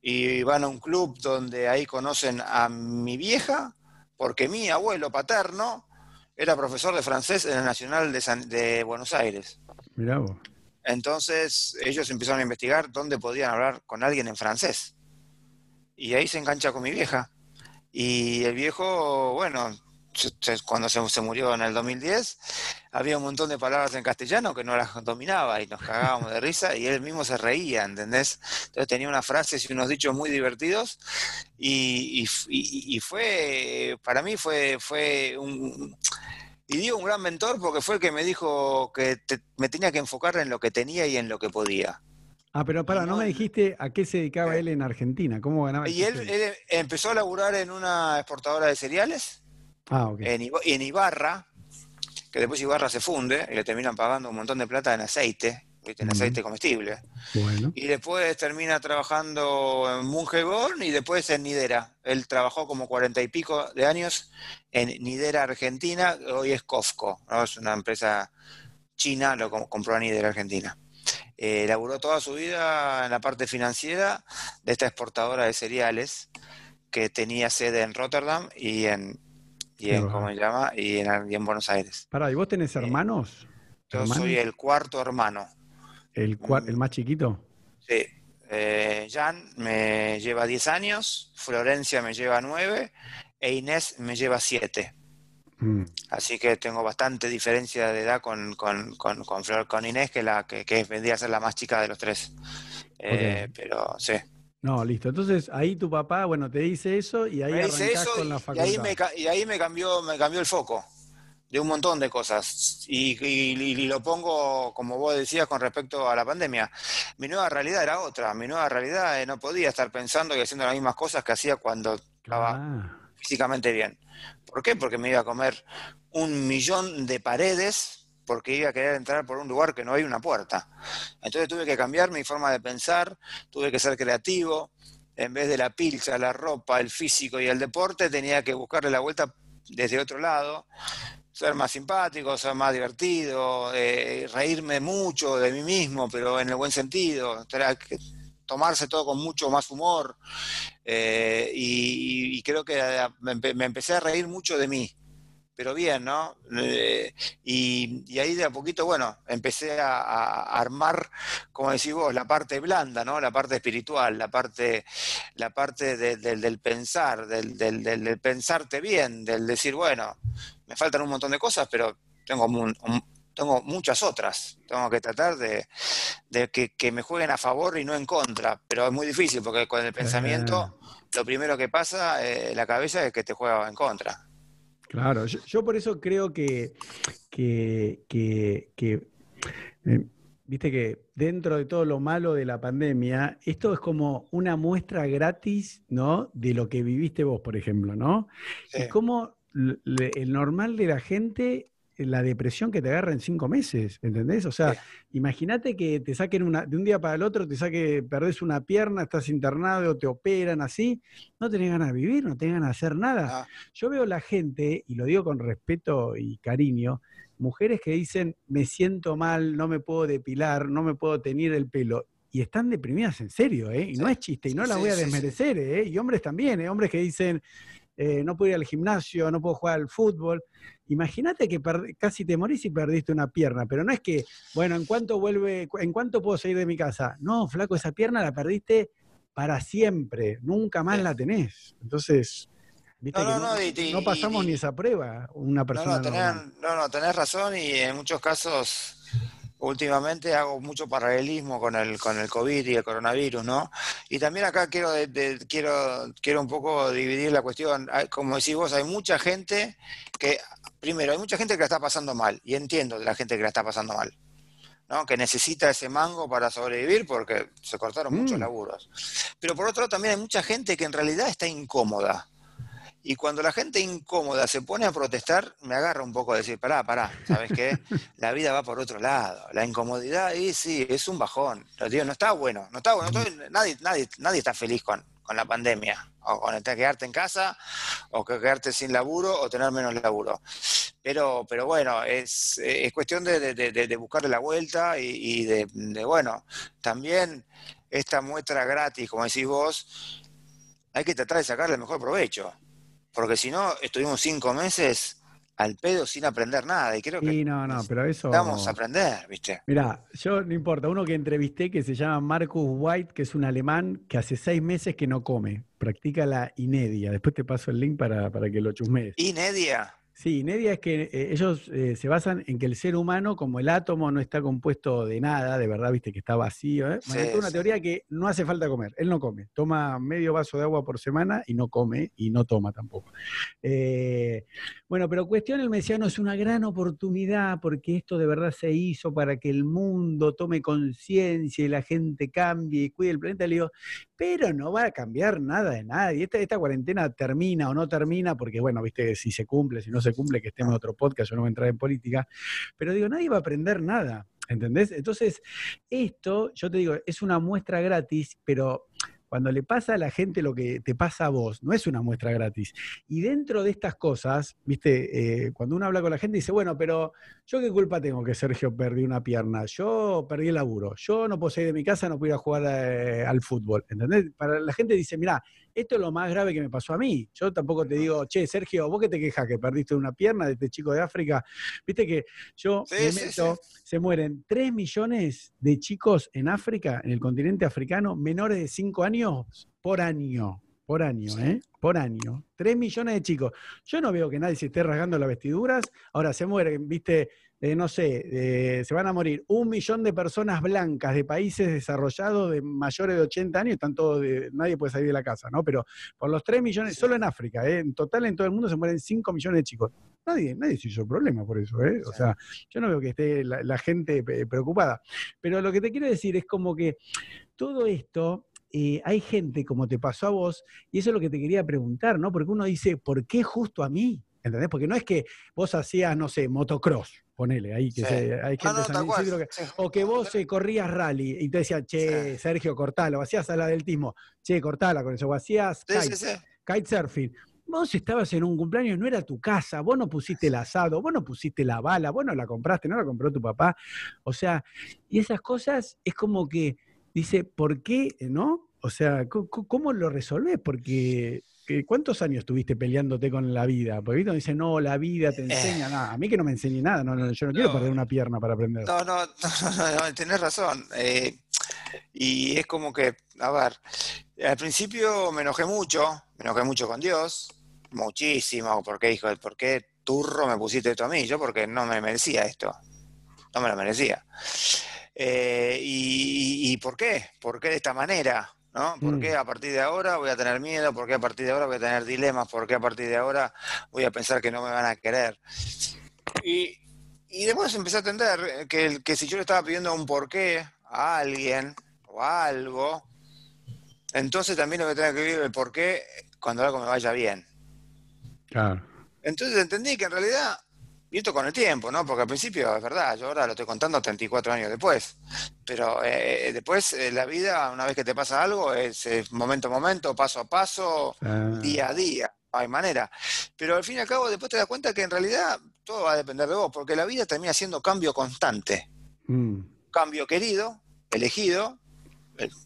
Speaker 3: y van a un club donde ahí conocen a mi vieja porque mi abuelo paterno era profesor de francés en el Nacional de, de Buenos Aires.
Speaker 2: Mirá vos.
Speaker 3: Entonces ellos empezaron a investigar dónde podían hablar con alguien en francés. Y ahí se engancha con mi vieja. Y el viejo, bueno, cuando se, murió en el 2010, había un montón de palabras en castellano que no las dominaba y nos cagábamos de risa y él mismo se reía, ¿entendés? Entonces tenía unas frases y unos dichos muy divertidos y, fue, para mí fue, fue un... Y digo un gran mentor porque fue el que me dijo que me tenía que enfocar en lo que tenía y en lo que podía.
Speaker 2: Ah, pero para, no, me dijiste a qué se dedicaba él en Argentina, ¿cómo ganaba?
Speaker 3: Y él, empezó a laburar en una exportadora de cereales, ah, en, en Ibarra, que después Ibarra se funde y le terminan pagando un montón de plata en aceite, en aceite comestible. Bueno. Y después termina trabajando en Mungeborn y después en Nidera. Él trabajó como cuarenta y pico de años en Nidera Argentina, hoy es Cofco, es una empresa china, lo compró a Nidera Argentina. Eh, laburó toda su vida en la parte financiera de esta exportadora de cereales que tenía sede en Rotterdam y en, y en ¿cómo se llama? Y en, Buenos Aires.
Speaker 2: Para, ¿y vos tenés eh, hermanos?
Speaker 3: yo soy el cuarto hermano.
Speaker 2: ¿El, ¿El más chiquito?
Speaker 3: Sí. Eh, Jan me lleva 10 años, Florencia me lleva 9 e Inés me lleva 7. Mm. Así que tengo bastante diferencia de edad con, con, con, con, Flor, con Inés, que, la, que, vendría a ser la más chica de los tres. Eh, pero sí.
Speaker 2: No, listo. Entonces ahí tu papá, bueno, te dice eso y ahí arrancás con la facultad.
Speaker 3: Y ahí, me, y ahí me cambió, me cambió el foco de un montón de cosas. Y, lo pongo, como vos decías, con respecto a la pandemia. Mi nueva realidad era otra. Mi nueva realidad eh, no podía estar pensando y haciendo las mismas cosas que hacía cuando estaba físicamente bien. ¿Por qué? Porque me iba a comer un millón de paredes porque iba a querer entrar por un lugar que no hay una puerta. Entonces tuve que cambiar mi forma de pensar, tuve que ser creativo, en vez de la pilcha, la ropa, el físico y el deporte, tenía que buscarle la vuelta desde otro lado, ser más simpático, ser más divertido, eh, reírme mucho de mí mismo, pero en el buen sentido, tomarse todo con mucho más humor, eh, y, creo que eh, me empecé a reír mucho de mí pero bien, ¿no? Eh, y, ahí de a poquito, bueno, empecé a, armar, como decís vos, la parte blanda, ¿no? La parte espiritual, la parte, la parte del pensar, del, del, pensarte bien, del decir, bueno, me faltan un montón de cosas, pero tengo, tengo muchas otras. Tengo que tratar de, que, me jueguen a favor y no en contra, pero es muy difícil porque con el pensamiento, lo primero que pasa, en eh, la cabeza es que te juega en contra.
Speaker 2: Claro, yo, por eso creo que, que, que, eh, viste que dentro de todo lo malo de la pandemia, esto es como una muestra gratis, ¿no? De lo que viviste vos, por ejemplo, ¿no? Y como el normal de la gente la depresión que te agarra en cinco meses, ¿entendés? O sea, imagínate que te saquen una, de un día para el otro, te saque, perdés una pierna, estás internado, te operan así, no tenés ganas de vivir, no tenés ganas de hacer nada. Ah. Yo veo la gente, y lo digo con respeto y cariño, mujeres que dicen, me siento mal, no me puedo depilar, no me puedo tener el pelo. Y están deprimidas en serio, ¿eh? Y no es chiste, y no la voy a desmerecer, ¿eh? Y hombres también, ¿eh? Hombres que dicen, eh, no puedo ir al gimnasio, no puedo jugar al fútbol. Imagínate que casi te morís y perdiste una pierna, pero no es que, bueno, ¿en cuánto vuelve, en cuánto puedo salir de mi casa? No, flaco, esa pierna la perdiste para siempre, nunca más la tenés. Entonces, ¿viste no, no, pasamos ni esa prueba, una persona.
Speaker 3: no, no, tenés razón y en muchos casos últimamente hago mucho paralelismo con el con el COVID y el coronavirus, ¿no? Y también acá quiero quiero quiero un poco dividir la cuestión. Como decís vos, hay mucha gente que primero hay mucha gente que la está pasando mal y entiendo de la gente que la está pasando mal. ¿no? que necesita ese mango para sobrevivir porque se cortaron muchos mm. laburos. Pero por otro lado también hay mucha gente que en realidad está incómoda. Y cuando la gente incómoda se pone a protestar, me agarra un poco a decir, pará, pará, ¿sabes qué? La vida va por otro lado. La incomodidad, y sí, es un bajón. Digo, no está bueno, no está bueno. nadie, nadie, nadie está feliz con, la pandemia, o con el quedarte en casa, o quedarte sin laburo, o tener menos laburo. Pero, pero bueno, es, es cuestión de, de, de, buscarle la vuelta y, y de, bueno, también esta muestra gratis, como decís vos, hay que tratar de sacarle el mejor provecho porque si no, estuvimos cinco meses al pedo sin aprender nada. Y creo que
Speaker 2: no, no, pero eso.
Speaker 3: Vamos a aprender, ¿viste?
Speaker 2: Mira, yo no importa, uno que entrevisté que se llama Marcus White, que es un alemán que hace seis meses que no come, practica la inedia. Después te paso el link para, para que lo chusmees.
Speaker 3: ¿Inedia?
Speaker 2: Sí, Nedia es que eh, ellos eh, se basan en que el ser humano, como el átomo no está compuesto de nada, de verdad, viste que está vacío, ¿eh? es una teoría que no hace falta comer. Él no come, toma medio vaso de agua por semana y no come y no toma tampoco. Eh, bueno, pero cuestión el mesiano es una gran oportunidad porque esto de verdad se hizo para que el mundo tome conciencia y la gente cambie y cuide el planeta. Le digo, pero no va a cambiar nada de nadie. Esta, esta cuarentena termina o no termina, porque bueno, viste, si se cumple, si no se cumple, que estemos en otro podcast, yo no voy a entrar en política, pero digo, nadie va a aprender nada. ¿Entendés? Entonces, esto, yo te digo, es una muestra gratis, pero cuando le pasa a la gente lo que te pasa a vos, no es una muestra gratis. Y dentro de estas cosas, viste, eh, cuando uno habla con la gente dice, bueno, pero yo qué culpa tengo que Sergio perdió una pierna, yo perdí el laburo, yo no puedo salir de mi casa, no puedo ir a jugar eh, al fútbol, ¿entendés? Para la gente dice, mira, esto es lo más grave que me pasó a mí. Yo tampoco te digo, che, Sergio, vos que te quejas que perdiste una pierna de este chico de África. Viste que yo me meto, se mueren 3 millones de chicos en África, en el continente africano, menores de 5 años por año por año, ¿eh? Por año. Tres millones de chicos. Yo no veo que nadie se esté rasgando las vestiduras. Ahora se mueren, viste, eh, no sé, eh, se van a morir un millón de personas blancas de países desarrollados de mayores de 80 años, están todos de, nadie puede salir de la casa, ¿no? Pero por los tres millones, solo en África, ¿eh? en total en todo el mundo se mueren cinco millones de chicos. Nadie, nadie se hizo problema por eso, ¿eh? O sea, yo no veo que esté la gente preocupada. Pero lo que te quiero decir es como que todo esto eh, hay gente como te pasó a vos, y eso es lo que te quería preguntar, ¿no? Porque uno dice, ¿por qué justo a mí? ¿Entendés? Porque no es que vos hacías, no sé, motocross, ponele, ahí que hay gente que, o que vos eh, corrías rally y te decían, che, Sergio, cortalo, hacías al adultismo, che, cortala con eso, o hacías kite, kitesurfing. Vos estabas en un cumpleaños, no era tu casa, vos no pusiste el asado, vos no pusiste la bala, vos no la compraste, no la compró tu papá. O sea, y esas cosas es como que dice, ¿por qué no? O sea, ¿cómo, lo resolvés? Porque ¿cuántos años estuviste peleándote con la vida? Porque Vito dice, no, la vida te enseña nada. A mí que no me enseñe nada, no, yo no, quiero perder una pierna para aprender.
Speaker 3: No, no, no, tenés razón. Eh, y es como que, a ver, al principio me enojé mucho, me enojé mucho con Dios, muchísimo, porque hijo, ¿por qué turro me pusiste esto a mí? Yo porque no me merecía esto, no me lo merecía. Eh, y, por qué? ¿Por qué de esta manera? ¿no? ¿Por mm. qué a partir de ahora voy a tener miedo? ¿Por qué a partir de ahora voy a tener dilemas? ¿Por qué a partir de ahora voy a pensar que no me van a querer? Y, después empecé a entender que, que si yo le estaba pidiendo un porqué a alguien o a algo, entonces también lo voy a tener que vivir el porqué cuando algo me vaya bien.
Speaker 2: Claro.
Speaker 3: Entonces entendí que en realidad y esto con el tiempo, ¿no? Porque al principio, es verdad, yo ahora lo estoy contando 34 años después. Pero eh, después, eh, la vida, una vez que te pasa algo, es, momento a momento, paso a paso, ah. día a día. No hay manera. Pero al fin y al cabo, después te das cuenta que en realidad todo va a depender de vos, porque la vida termina siendo cambio constante. Mm. Cambio querido, elegido,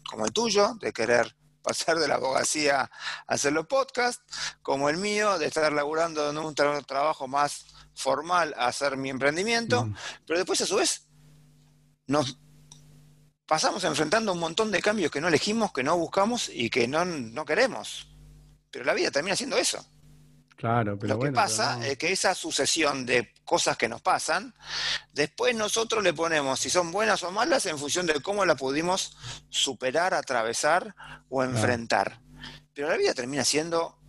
Speaker 3: como el tuyo, de querer pasar de la abogacía a hacer los podcasts, como el mío, de estar laburando en un trabajo más formal a hacer mi emprendimiento, mm. pero después a su vez nos pasamos enfrentando un montón de cambios que no elegimos, que no buscamos y que no, no queremos. Pero la vida termina siendo eso.
Speaker 2: Claro, pero
Speaker 3: Lo que pasa es que esa sucesión de cosas que nos pasan, después nosotros le ponemos si son buenas o malas en función de cómo las pudimos superar, atravesar o enfrentar. Pero la vida termina siendo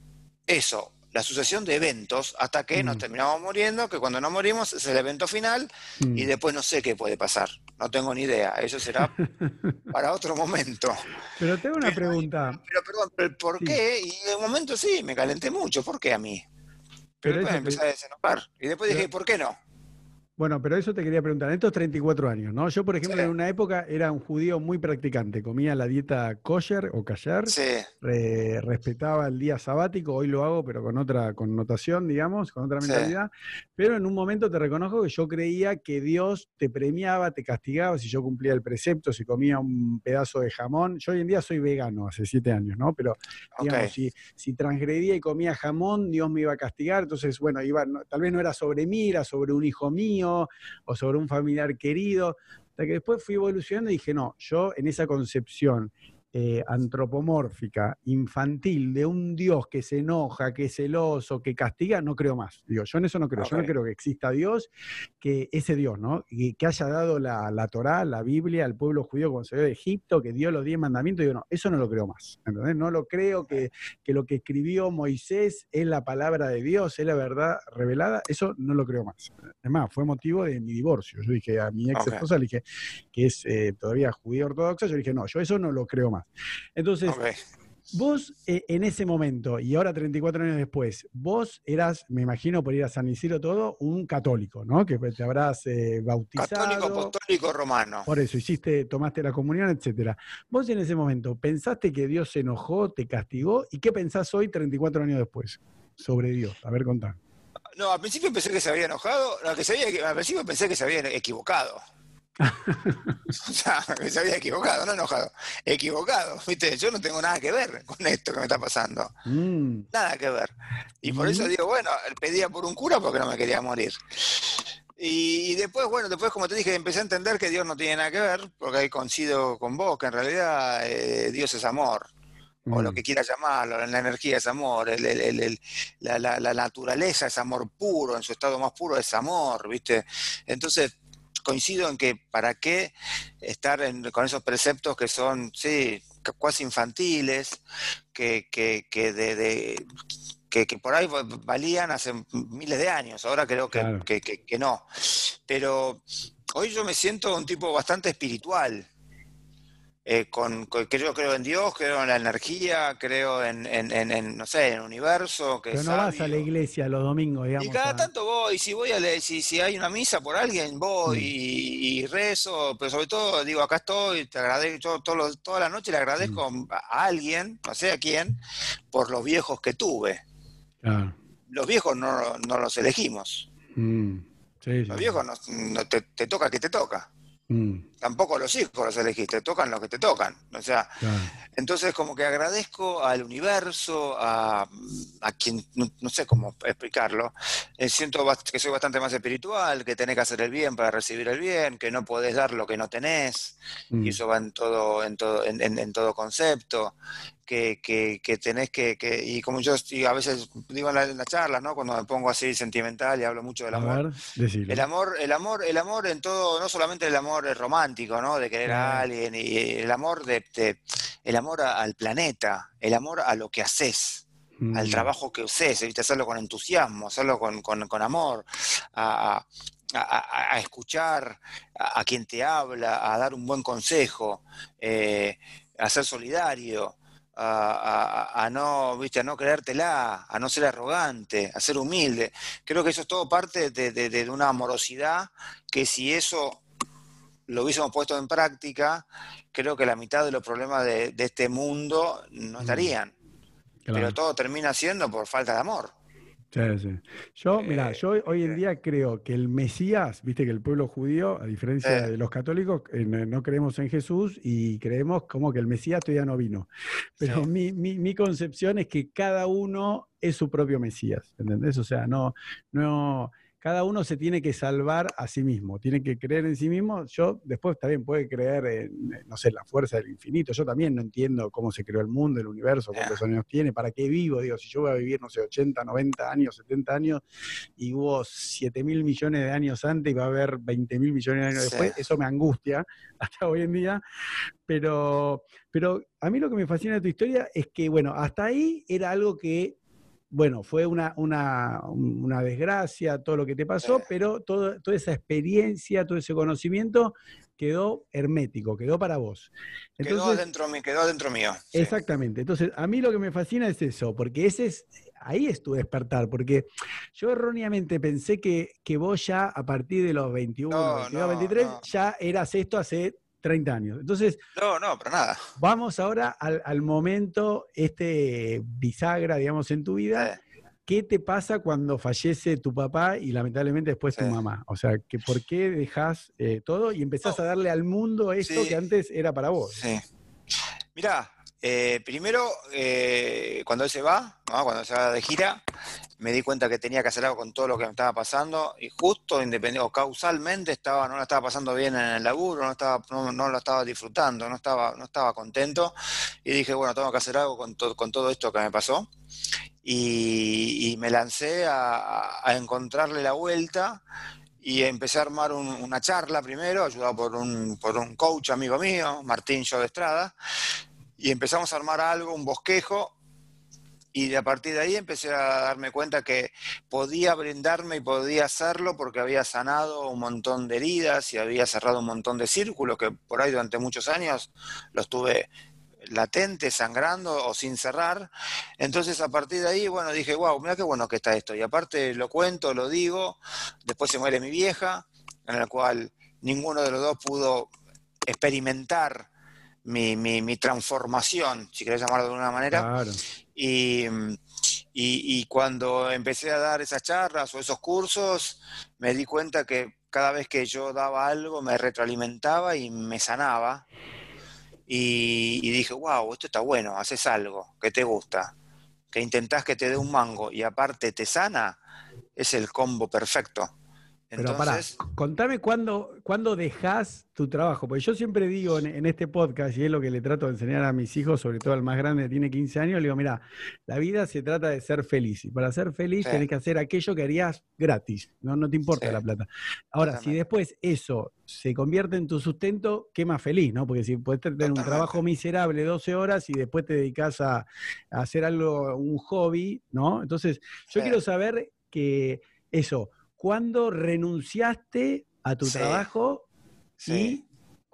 Speaker 3: eso, la sucesión de eventos hasta que nos mm. terminamos muriendo, que cuando no morimos es el evento final y mm. después no sé qué puede pasar. No tengo ni idea. Eso será para otro momento.
Speaker 2: Pero tengo una pregunta.
Speaker 3: Pero, perdón, ¿por qué? Y un momento sí, me calenté mucho. ¿Por qué a mí? Pero, después empecé a desenojar. Y después dije, ¿por qué no?
Speaker 2: Bueno, pero eso te quería preguntar. En estos 34 años, ¿no? Yo, por ejemplo, en una época era un judío muy practicante. Comía la dieta kosher o kasher. respetaba el día sabático. Hoy lo hago, pero con otra connotación, digamos, con otra mentalidad. Pero en un momento te reconozco que yo creía que Dios te premiaba, te castigaba si yo cumplía el precepto, si comía un pedazo de jamón. Yo hoy en día soy vegano, hace siete años, ¿no? Pero, digamos, si, si, transgredía y comía jamón, Dios me iba a castigar. Entonces, bueno, iba, tal vez no era sobre mí, era sobre un hijo mío o sobre un familiar querido, hasta que después fui evolucionando y dije, no, yo en esa concepción eh, antropomórfica, infantil, de un Dios que se enoja, que es celoso, que castiga, no creo más. Digo, yo en eso no creo. Yo no creo que exista Dios, que ese Dios, ¿no? Y que haya dado la, la Torá, la Biblia al pueblo judío cuando se de Egipto, que dio los diez mandamientos. Digo, no, eso no lo creo más. ¿entendés? No lo creo que, que lo que escribió Moisés es la palabra de Dios, es la verdad revelada. Eso no lo creo más. Es más, fue motivo de mi divorcio. Yo dije a mi ex esposa, le dije, que es eh, todavía judía ortodoxa, yo dije, no, yo eso no lo creo más. Entonces, vos eh, en ese momento, y ahora 34 años después, vos eras, me imagino por ir a San Isidro todo, un católico, ¿no? Que te habrás eh, bautizado.
Speaker 3: Católico, apostólico, romano.
Speaker 2: Por eso, hiciste, tomaste la comunión, etcétera. Vos en ese momento, ¿pensaste que Dios se enojó, te castigó? ¿Y qué pensás hoy, 34 años después, sobre Dios? A ver, contá.
Speaker 3: No, al principio pensé que se había enojado, que se al principio pensé que se había equivocado. o sea, que se había equivocado, no enojado, equivocado, ¿viste? Yo no tengo nada que ver con esto que me está pasando. Mm. Nada que ver. Y por eso mm. digo, bueno, pedía por un cura porque no me quería morir. Y, después, bueno, después como te dije, empecé a entender que Dios no tiene nada que ver, porque ahí coincido con vos, que en realidad eh, Dios es amor. o lo mm. que quieras llamarlo, la energía es amor, la, naturaleza es amor puro, en su estado más puro es amor, ¿viste? Entonces, coincido en que para qué estar con esos preceptos que son, sí, casi infantiles, que, que, que de, que, por ahí valían hace miles de años, ahora creo que, que, no. Pero hoy yo me siento un tipo bastante espiritual, eh, con, que yo creo en Dios, creo en la energía, creo en, en, no sé, en el universo. Que
Speaker 2: Pero no vas a la iglesia los domingos, digamos.
Speaker 3: Y cada tanto voy, si voy a leer, si, si hay una misa por alguien, voy mm. y, rezo, pero sobre todo digo, acá estoy, te agradezco, todo, toda la noche le agradezco mm. a alguien, no sé a quién, por los viejos que tuve. Los viejos no, los elegimos. Mm. los viejos no, te, te toca que te toca. Mm. Tampoco los hijos los elegiste, tocan lo que te tocan. O sea, entonces como que agradezco al universo, a, quien, no, sé cómo explicarlo, eh, siento que soy bastante más espiritual, que tenés que hacer el bien para recibir el bien, que no podés dar lo que no tenés, y mm. eso va en todo, en todo, en todo concepto que, que, que tenés que, que, y como yo a veces digo en la, charla, ¿no? Cuando me pongo así sentimental y hablo mucho del amor. el amor, el amor, el amor en todo, no solamente el amor romántico, ¿no? De querer a alguien, y el amor de, el amor al planeta, el amor a lo que haces, al mm. trabajo que haces, ¿viste? hacerlo con entusiasmo, hacerlo con, con, con amor, a, a, a, escuchar a, quien te habla, a dar un buen consejo, eh, a ser solidario a, no, viste, a no creértela, a no ser arrogante, a ser humilde. Creo que eso es todo parte de, una amorosidad que si eso lo hubiésemos puesto en práctica, creo que la mitad de los problemas de, este mundo no estarían. Pero todo termina siendo por falta de amor.
Speaker 2: Yo, mira, yo hoy en eh. día creo que el Mesías, viste que el pueblo judío, a diferencia de los católicos, eh, no creemos en Jesús y creemos como que el Mesías todavía no vino. Pero mi, mi, mi, concepción es que cada uno es su propio Mesías, ¿entendés? O sea, no, no, cada uno se tiene que salvar a sí mismo, tiene que creer en sí mismo. Yo después también puede creer en, no sé, la fuerza del infinito. Yo también no entiendo cómo se creó el mundo, el universo, cuántos años tiene, para qué vivo. Digo, si yo voy a vivir, no sé, 80, 90 años, 70 años, y hubo 7 mil millones de años antes y va a haber 20 mil millones de años después, eso me angustia hasta hoy en día. Pero, pero a mí lo que me fascina de tu historia es que, bueno, hasta ahí era algo que bueno, fue una, una, desgracia todo lo que te pasó, pero toda esa experiencia, todo ese conocimiento quedó hermético, quedó para vos.
Speaker 3: quedó, dentro, quedó dentro mío.
Speaker 2: Exactamente. Entonces, a mí lo que me fascina es eso, porque ese es, ahí es tu despertar, porque yo erróneamente pensé que, que vos ya a partir de los 21, 22, 23, ya eras esto hace 30 años. Entonces.
Speaker 3: No, no, para nada.
Speaker 2: Vamos ahora al, momento, este bisagra, digamos, en tu vida. ¿Qué te pasa cuando fallece tu papá y lamentablemente después tu mamá? O sea, que ¿por qué dejas eh, todo y empezás a darle al mundo esto que antes era para vos?
Speaker 3: Sí. Mirá, eh, primero, eh, cuando él se va, cuando se va de gira, me di cuenta que tenía que hacer algo con todo lo que me estaba pasando y justo, o causalmente, estaba, no la estaba pasando bien en el laburo, no, estaba, no, lo estaba disfrutando, no estaba, no estaba contento y dije, bueno, tengo que hacer algo con, con todo esto que me pasó y, me lancé a, encontrarle la vuelta y empecé a armar una charla primero, ayudado por un, por un coach amigo mío, Martín Yo Estrada, y empezamos a armar algo, un bosquejo, y a partir de ahí empecé a darme cuenta que podía brindarme y podía hacerlo porque había sanado un montón de heridas y había cerrado un montón de círculos que por ahí durante muchos años los tuve latentes, sangrando o sin cerrar. Entonces a partir de ahí, bueno, dije, wow, mira qué bueno que está esto. Y aparte lo cuento, lo digo, después se muere mi vieja, en la cual ninguno de los dos pudo experimentar mi, mi, transformación, si querés llamarlo de alguna manera. Y, y, cuando empecé a dar esas charlas o esos cursos, me di cuenta que cada vez que yo daba algo me retroalimentaba y me sanaba. Y, y dije, wow, esto está bueno, haces algo que te gusta, que intentás que te dé un mango y aparte te sana, es el combo perfecto.
Speaker 2: Pero pará, contame cuándo, cuándo dejas tu trabajo, porque yo siempre digo en, este podcast, y es lo que le trato de enseñar a mis hijos, sobre todo al más grande que tiene 15 años, le digo, mira, la vida se trata de ser feliz, y para ser feliz tenés que hacer aquello que harías gratis, no, no te importa la plata. Ahora, si después eso se convierte en tu sustento, qué más feliz, ¿no? Porque si puedes tener un trabajo miserable 12 horas y después te dedicas a, hacer algo, un hobby, ¿no? Entonces, yo quiero saber que eso, ¿cuándo renunciaste a tu trabajo y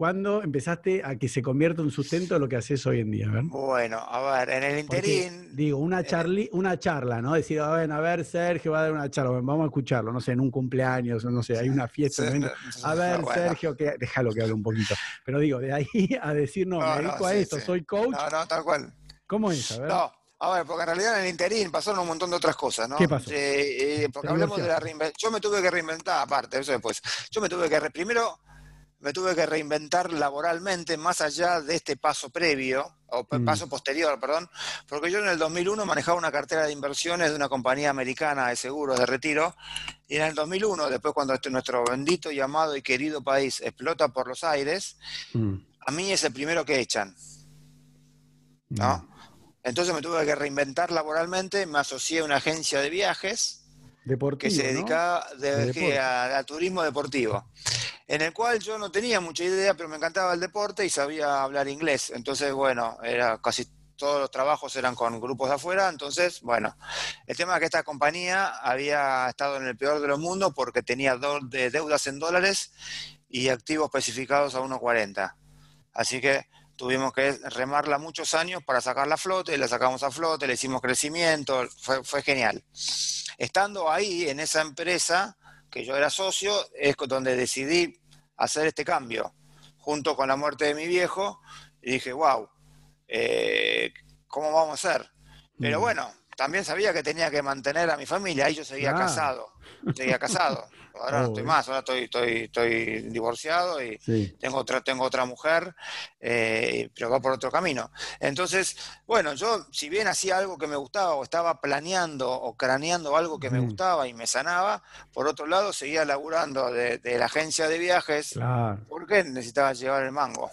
Speaker 2: cuándo empezaste a que se convierta en sustento lo que haces hoy en día?
Speaker 3: Bueno, a ver, en el interín...
Speaker 2: digo, una, charli, una charla, ¿no? Decir, a ver, a ver, Sergio va a dar una charla, vamos a escucharlo, no sé, en un cumpleaños, no sé, hay una fiesta. a ver, Sergio, que, déjalo que hable un poquito. Pero digo, de ahí a decir, no, me dedico a esto, soy coach.
Speaker 3: No, no, tal cual.
Speaker 2: ¿Cómo es? A ver.
Speaker 3: No, a ver, porque en realidad en el interín pasaron un montón de otras cosas, ¿no?
Speaker 2: ¿Qué pasó?
Speaker 3: Eh, porque hablemos de la reinvención. Yo me tuve que reinventar, aparte, eso después. Yo me tuve que, primero, me tuve que reinventar laboralmente más allá de este paso previo, o mm. paso posterior, perdón, porque yo en el 2001 manejaba una cartera de inversiones de una compañía americana de seguros de retiro, y en el 2001, después cuando este, nuestro bendito y amado y querido país explota por los aires, mm. a mí es el primero que echan. ¿No? Mm. Entonces me tuve que reinventar laboralmente, me asocié a una agencia de viajes que se dedicaba a, turismo deportivo, en el cual yo no tenía mucha idea, pero me encantaba el deporte y sabía hablar inglés. Entonces, bueno, era casi todos los trabajos eran con grupos de afuera, entonces, bueno, el tema es que esta compañía había estado en el peor de los mundos porque tenía deudas en dólares y activos especificados a 1.40. Así que tuvimos que remarla muchos años para sacarla a flote, la sacamos a flote, le hicimos crecimiento, fue, genial. Estando ahí en esa empresa, que yo era socio, es donde decidí hacer este cambio, junto con la muerte de mi viejo, y dije, wow, eh, ¿cómo vamos a hacer? Pero mm. bueno, también sabía que tenía que mantener a mi familia, ahí yo seguía casado, seguía casado. Ahora no estoy más, ahora estoy, estoy, estoy divorciado y tengo otra, tengo otra mujer, eh, pero va por otro camino. Entonces, bueno, yo si bien hacía algo que me gustaba o estaba planeando o craneando algo que me gustaba y me sanaba, por otro lado seguía laburando de, la agencia de viajes porque necesitaba llevar el mango.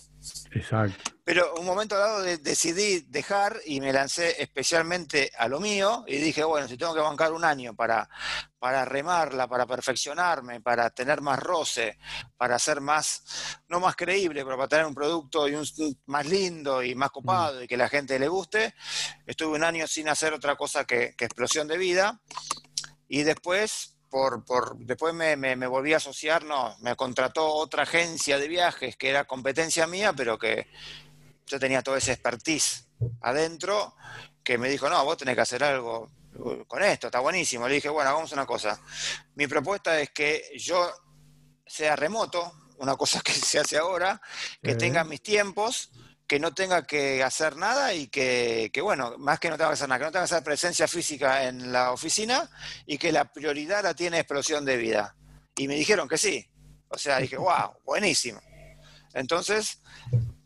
Speaker 2: Exacto.
Speaker 3: Pero un momento dado decidí dejar y me lancé especialmente a lo mío y dije, bueno, si tengo que bancar un año para, para remarla, para perfeccionarme, para tener más roce, para ser más, no más creíble, pero para tener un producto y un, más lindo y más copado y que la gente le guste, estuve un año sin hacer otra cosa que, que explosión de vida. Y después por, por, después me, me, volví a asociar, no, me contrató otra agencia de viajes que era competencia mía, pero que yo tenía todo ese expertise adentro, que me dijo, no, vos tenés que hacer algo con esto, está buenísimo. Le dije, bueno, hagamos una cosa. Mi propuesta es que yo sea remoto, una cosa que se hace ahora, que tenga mis tiempos, que no tenga que hacer nada y que, bueno, más que no tenga que hacer nada, que no tenga que hacer presencia física en la oficina y que la prioridad la tiene explosión de vida. Y me dijeron que sí. O sea, dije, wow, buenísimo. Entonces,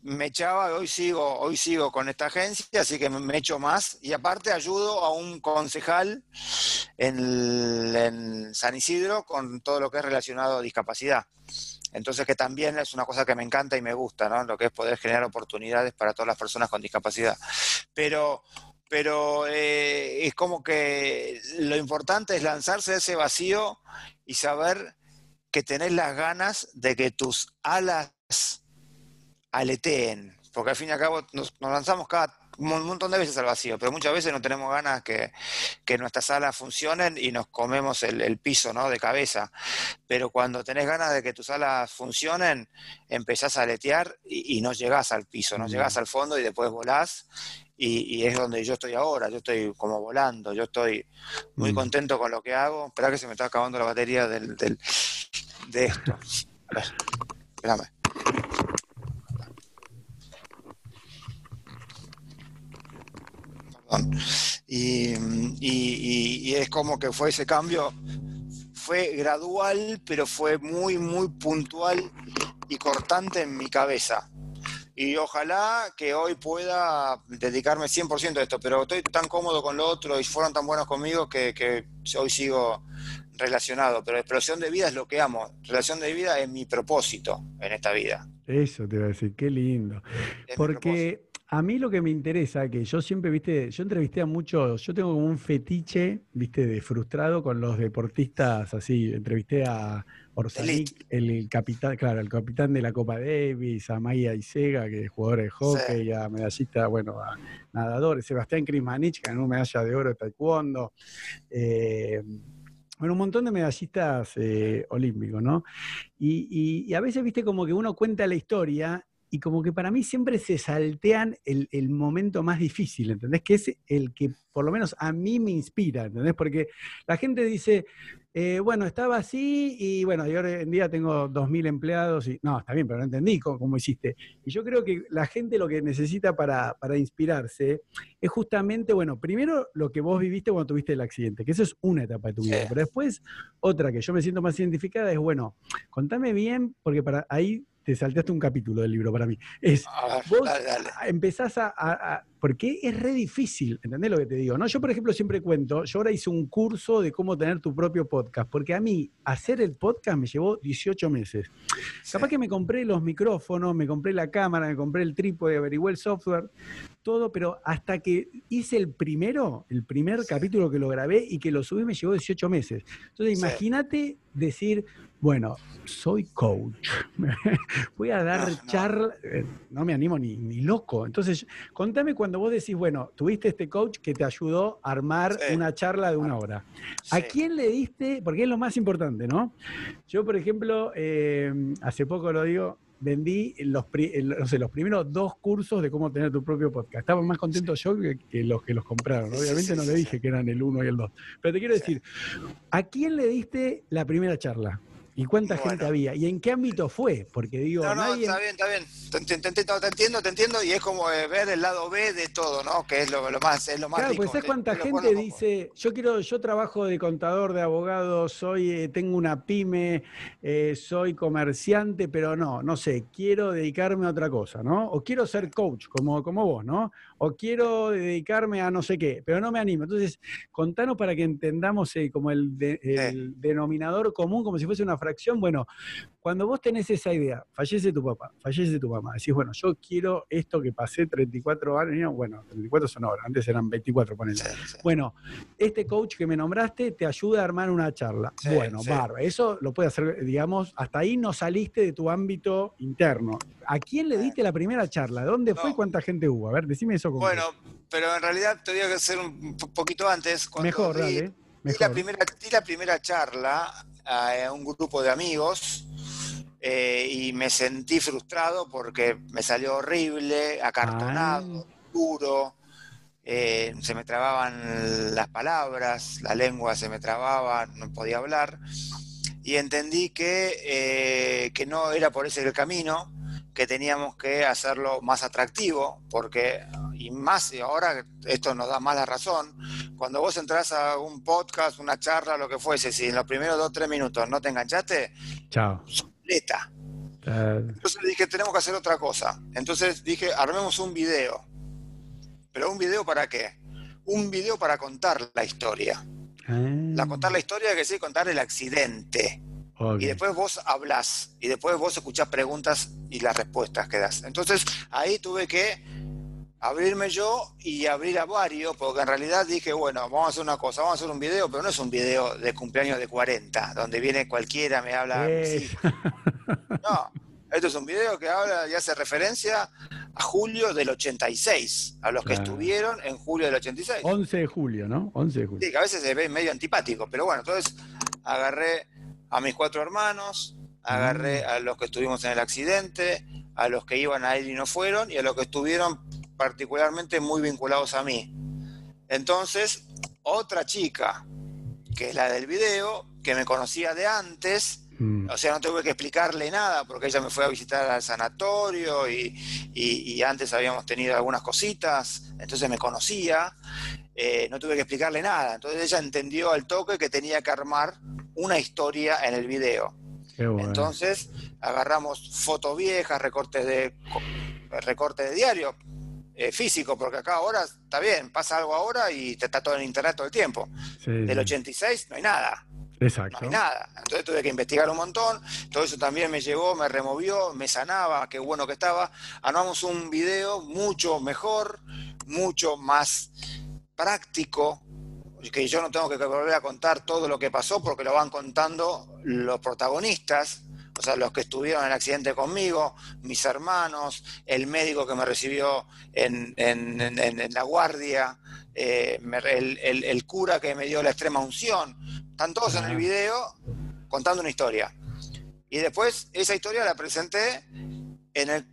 Speaker 3: me echaba, hoy sigo, hoy sigo con esta agencia, así que me echo más. Y aparte ayudo a un concejal en, San Isidro con todo lo que es relacionado a discapacidad. Entonces, que también es una cosa que me encanta y me gusta, ¿no? Lo que es poder generar oportunidades para todas las personas con discapacidad. Pero, pero eh, es como que lo importante es lanzarse a ese vacío y saber que tenés las ganas de que tus alas aleteen. Porque al fin y al cabo nos, nos lanzamos cada un montón de veces al vacío, pero muchas veces no tenemos ganas que, que nuestras alas funcionen y nos comemos el, piso ¿no? de cabeza. Pero cuando tenés ganas de que tus alas funcionen, empezás a aletear y, no llegás al piso, no llegás al fondo y después volás. Y, es donde yo estoy ahora, yo estoy como volando, yo estoy muy mm. contento con lo que hago. Espera que se me está acabando la batería del, del de esto. Espérame. Y, es como que fue ese cambio, fue gradual, pero fue muy, muy puntual y cortante en mi cabeza. Y ojalá que hoy pueda dedicarme 100% a esto, pero estoy tan cómodo con lo otro y fueron tan buenos conmigo que, hoy sigo relacionado, pero explosión de vida es lo que amo. Relación de vida es mi propósito en esta vida.
Speaker 2: Eso te iba a decir, qué lindo. Porque a mí lo que me interesa, que yo siempre, viste, yo entrevisté a muchos, yo tengo como un fetiche, viste, de frustrado con los deportistas así. Entrevisté a Orsanic, el capitán, claro, el capitán de la Copa Davis, a Maya Isega, que es jugador de hockey, a medallista, bueno, a nadadores, Sebastián Krismanich, que ganó medalla de oro de taekwondo. Eh, bueno, un montón de medallistas eh, olímpicos, ¿no? Y, y, a veces, viste, como que uno cuenta la historia y como que para mí siempre se saltean el, el, momento más difícil, ¿entendés? Que es el que por lo menos a mí me inspira, ¿entendés? Porque la gente dice, eh, bueno, estaba así y bueno, yo hoy en día tengo 2.000 empleados y no, está bien, pero no entendí cómo, hiciste. Y yo creo que la gente lo que necesita para, para, inspirarse es justamente, bueno, primero lo que vos viviste cuando tuviste el accidente, que eso es una etapa de tu vida, pero después otra que yo me siento más identificada es, bueno, contame bien, porque para ahí te saltaste un capítulo del libro para mí. Es, vos empezás a, Porque es re difícil, ¿entendés lo que te digo? ¿no? Yo, por ejemplo, siempre cuento, yo ahora hice un curso de cómo tener tu propio podcast, porque a mí hacer el podcast me llevó 18 meses. Capaz que me compré los micrófonos, me compré la cámara, me compré el trípode, averigué el software, todo, pero hasta que hice el primero, el primer capítulo que lo grabé y que lo subí me llevó 18 meses. Entonces, imagínate decir, bueno, soy coach, voy a dar charla, eh, no me animo ni, ni, loco. Entonces, contame cuando vos decís, bueno, tuviste este coach que te ayudó a armar una charla de una hora. ¿A quién le diste? Porque es lo más importante, ¿no? Yo, por ejemplo, eh, hace poco lo digo, vendí los, los primeros dos cursos de cómo tener tu propio podcast. Estaba más contento yo que, los que los compraron. Obviamente no le dije que eran el uno y el dos. Pero te quiero decir, ¿a quién le diste la primera charla? ¿Y cuánta gente había? ¿Y en qué ámbito fue? Porque digo,
Speaker 3: no, no, está bien, está bien. Te, entiendo, te entiendo, y es como eh, ver el lado B de todo, ¿no? Que es lo, más, es lo más
Speaker 2: Claro, pues ¿sabes cuánta gente dice, yo quiero, yo trabajo de contador, de abogado, soy, eh, tengo una pyme, eh, soy comerciante, pero no, no sé, quiero dedicarme a otra cosa, ¿no? O quiero ser coach, como, como vos, ¿no? O quiero dedicarme a no sé qué, pero no me animo. Entonces, contanos para que entendamos como el, el denominador común, como si fuese una fracción, bueno, cuando vos tenés esa idea, fallece tu papá, fallece tu mamá, decís, bueno, yo quiero esto que pasé 34 años, bueno, 34 son ahora, antes eran 24, ponele. Bueno, este coach que me nombraste te ayuda a armar una charla. bueno, barba, eso lo puede hacer, digamos, hasta ahí no saliste de tu ámbito interno. ¿A quién le diste la primera charla? ¿Dónde fue y cuánta gente hubo? A ver, decime eso.
Speaker 3: Bueno, pero en realidad te que hacer un poquito antes.
Speaker 2: Mejor, dale.
Speaker 3: la, primera, di la primera charla a un grupo de amigos eh, y me sentí frustrado porque me salió horrible, acartonado, duro, eh, se me trababan las palabras, la lengua se me trababa, no podía hablar y entendí que, eh, que no era por ese el camino, que teníamos que hacerlo más atractivo, porque, y más, y ahora esto nos da más la razón, cuando vos entras a un podcast, una charla, lo que fuese, si en los primeros dos o tres minutos no te enganchaste,
Speaker 2: chao.
Speaker 3: Soleta. Entonces dije, tenemos que hacer otra cosa. Entonces dije, armemos un video. ¿Pero un video para qué? Un video para contar la historia. Ah. La contar la historia que sí, contar el accidente. Y después vos hablás, y después vos escuchás preguntas y las respuestas que das. Entonces ahí tuve que abrirme yo y abrir a varios, porque en realidad dije, bueno, vamos a hacer una cosa, vamos a hacer un video, pero no es un video de cumpleaños de 40, donde viene cualquiera, me habla. No, esto es un video que habla y hace referencia a julio del 86, a los que estuvieron en julio del 86.
Speaker 2: 11 de julio, ¿no? 11 de julio.
Speaker 3: Sí, que a veces se ve medio antipático, pero bueno, entonces agarré a mis cuatro hermanos, agarré mm. a los que estuvimos en el accidente, a los que iban a ir y no fueron, y a los que estuvieron particularmente muy vinculados a mí. Entonces, otra chica, que es la del video, que me conocía de antes, mm. o sea, no tuve que explicarle nada porque ella me fue a visitar al sanatorio y, antes habíamos tenido algunas cositas, entonces me conocía, eh, no tuve que explicarle nada. Entonces ella entendió al toque que tenía que armar una historia en el video. Entonces agarramos fotos viejas, recortes de recortes de diario, eh, físico, porque acá ahora está bien, pasa algo ahora y te está todo en internet todo el tiempo. Del 86 no hay nada.
Speaker 2: Exacto.
Speaker 3: no hay nada. Entonces tuve que investigar un montón, todo eso también me llevó, me removió, me sanaba, qué bueno que estaba. Armamos un video mucho mejor, mucho más práctico, que yo no tengo que volver a contar todo lo que pasó porque lo van contando los protagonistas, o sea, los que estuvieron en el accidente conmigo, mis hermanos, el médico que me recibió en, la guardia, eh, el, cura que me dio la extrema unción, están todos en el video contando una historia. Y después esa historia la presenté en el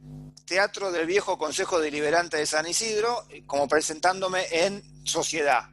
Speaker 3: Teatro del Viejo Consejo Deliberante de San Isidro, como presentándome en sociedad.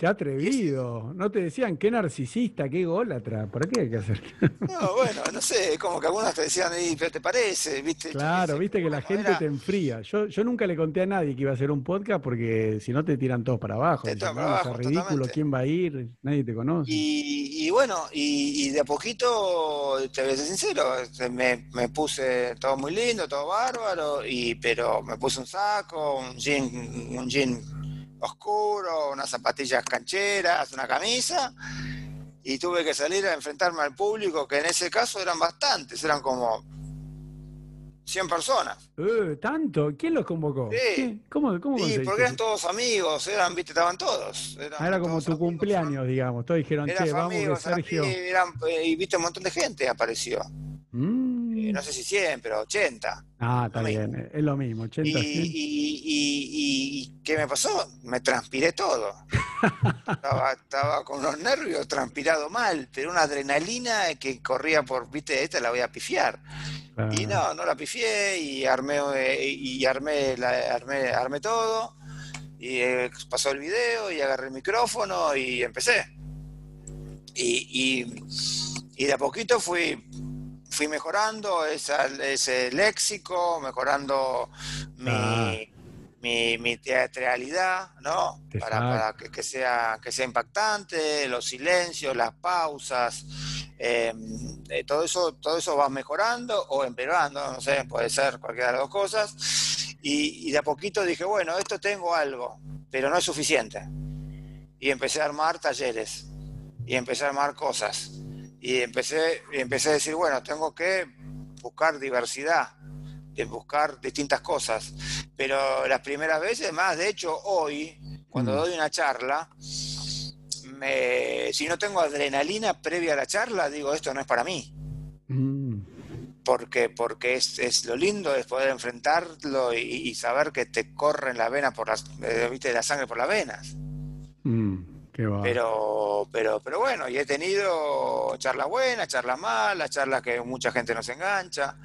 Speaker 2: Qué atrevido. No te decían qué narcisista, qué gólatra. ¿Por qué hay que hacer?
Speaker 3: No, bueno, no sé, como que algunos te decían, pero te parece, ¿viste?
Speaker 2: Claro, viste que la gente te enfría. Yo, yo nunca le conté a nadie que iba a hacer un podcast porque si no te tiran todos para abajo. Te para abajo, ridículo, ¿quién va a ir? Nadie te conoce.
Speaker 3: Y, bueno, y, de a poquito, te voy a ser sincero, este, me, me, puse todo muy lindo, todo bárbaro, y pero me puse un saco, un jean, un jean oscuro, unas zapatillas cancheras, una camisa, y tuve que salir a enfrentarme al público, que en ese caso eran bastantes, eran como 100 personas.
Speaker 2: Uh, ¿Tanto? ¿Quién los convocó?
Speaker 3: Sí. ¿Cómo, cómo sí, porque eran todos amigos, eran, viste, estaban todos.
Speaker 2: Ah, era como tu cumpleaños, digamos. Todos dijeron, che, vamos Sergio.
Speaker 3: Eh, y viste, un montón de gente apareció. Mm. Eh, no sé si 100, pero 80.
Speaker 2: Ah, está bien, es lo mismo, 80.
Speaker 3: Y, y, y, ¿qué me pasó? Me transpiré todo. estaba, con los nervios, transpirado mal, pero una adrenalina que corría por, viste, esta la voy a pifiar. Y no, no la pifié y armé, eh, y armé, la, armé, armé todo. Y eh, pasó el video y agarré el micrófono y empecé. Y, y de a poquito fui fui mejorando ese léxico, mejorando ah. mi, teatralidad, ¿no? Para, que, sea, que sea impactante, los silencios, las pausas, em, eh, todo, eso, todo eso va mejorando o empeorando, no sé, puede ser cualquiera de las dos cosas. Y, y de a poquito dije, bueno, esto tengo algo, pero no es suficiente. Y empecé a armar talleres y empecé a armar cosas y empecé, empecé a decir, bueno, tengo que buscar diversidad, de buscar distintas cosas. Pero las primeras veces más, de hecho hoy, cuando mm. doy una charla, me, si no tengo adrenalina previa a la charla, digo, esto no es para mí. Mm. Porque, porque es, es, lo lindo es poder enfrentarlo y, saber que te corre la vena por las, eh, viste, la sangre por las venas. Mm. Pero, pero, pero bueno, y he tenido charlas buenas, charlas malas, charlas que mucha gente nos engancha.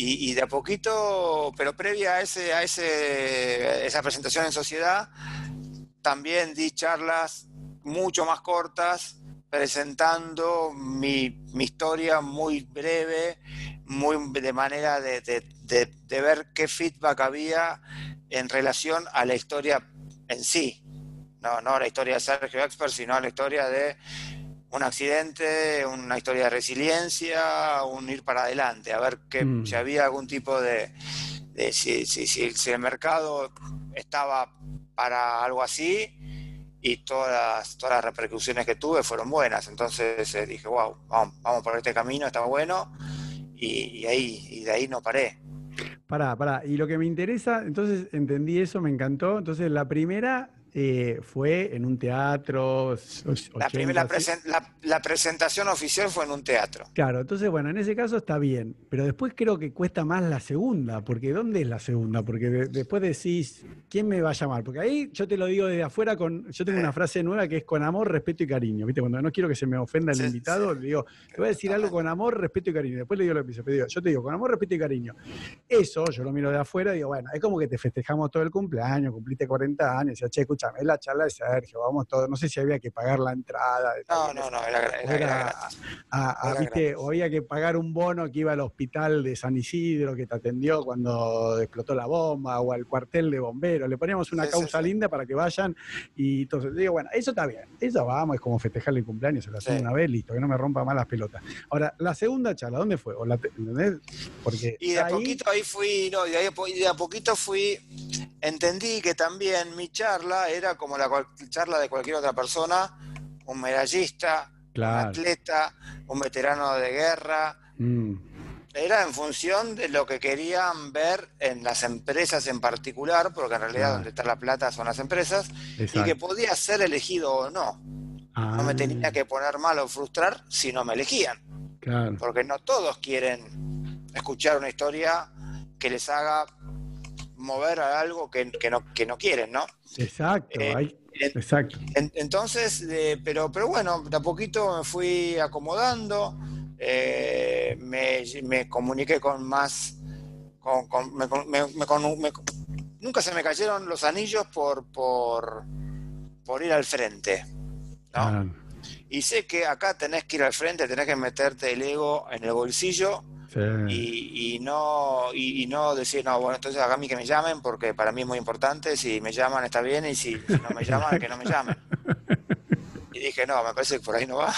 Speaker 3: Y, de a poquito, pero previa a ese, a ese, esa presentación en sociedad, también di charlas mucho más cortas, presentando mi, historia muy breve, muy de manera de, de ver qué feedback había en relación a la historia en sí no, no la historia de Sergio Expert, sino la historia de un accidente, una historia de resiliencia, un ir para adelante, a ver que, mm. si había algún tipo de, si, si, si, el mercado estaba para algo así y todas, todas las repercusiones que tuve fueron buenas. Entonces eh, dije, wow, vamos, vamos por este camino, estaba bueno y, ahí, y de ahí no paré.
Speaker 2: Pará, pará. Y lo que me interesa, entonces entendí eso, me encantó. Entonces la primera eh, fue en un teatro.
Speaker 3: la, primera, la, presentación oficial fue en un teatro.
Speaker 2: Claro, entonces, bueno, en ese caso está bien, pero después creo que cuesta más la segunda, porque ¿dónde es la segunda? Porque después decís, ¿quién me va a llamar? Porque ahí yo te lo digo desde afuera, con, yo tengo una frase nueva que es con amor, respeto y cariño. ¿Viste? Cuando no quiero que se me ofenda el invitado, le digo, te voy a decir algo con amor, respeto y cariño. Después le digo lo que pienso, yo te digo, con amor, respeto y cariño. Eso, yo lo miro de afuera y digo, bueno, es como que te festejamos todo el cumpleaños, cumpliste 40 años, y che, escucha, es la charla de Sergio, vamos todos, no sé si había que pagar la entrada.
Speaker 3: No, no, no, era,
Speaker 2: ¿viste? O había que pagar un bono que iba al hospital de San Isidro que te atendió cuando explotó la bomba o al cuartel de bomberos. Le poníamos una causa linda para que vayan y entonces digo, bueno, eso está bien, eso vamos, es como festejarle el cumpleaños, se lo hacen una vez, listo, que no me rompa más las pelotas. Ahora, la segunda charla, ¿dónde fue?
Speaker 3: Porque y de a poquito ahí fui, no, de, ahí, de a poquito fui, entendí que también mi charla era como la charla de cualquier otra persona, un medallista, un atleta, un veterano de guerra. Mm. Era en función de lo que querían ver en las empresas en particular, porque en realidad donde está la plata son las empresas, y que podía ser elegido o no. No me tenía ah. que poner mal o frustrar si no me elegían. Porque no todos quieren escuchar una historia que les haga mover a algo que, no, que no quieren, ¿no?
Speaker 2: Exacto, eh, exacto.
Speaker 3: entonces, eh, pero, pero bueno, de a poquito me fui acomodando, eh, me, comuniqué con más, nunca se me cayeron los anillos por, por, por ir al frente, ¿no? Y sé que acá tenés que ir al frente, tenés que meterte el ego en el bolsillo y, no, y, no decir, no, bueno, entonces haga a mí que me llamen porque para mí es muy importante, si me llaman está bien y si, no me llaman, que no me llamen. Y dije, no, me parece que por ahí no va.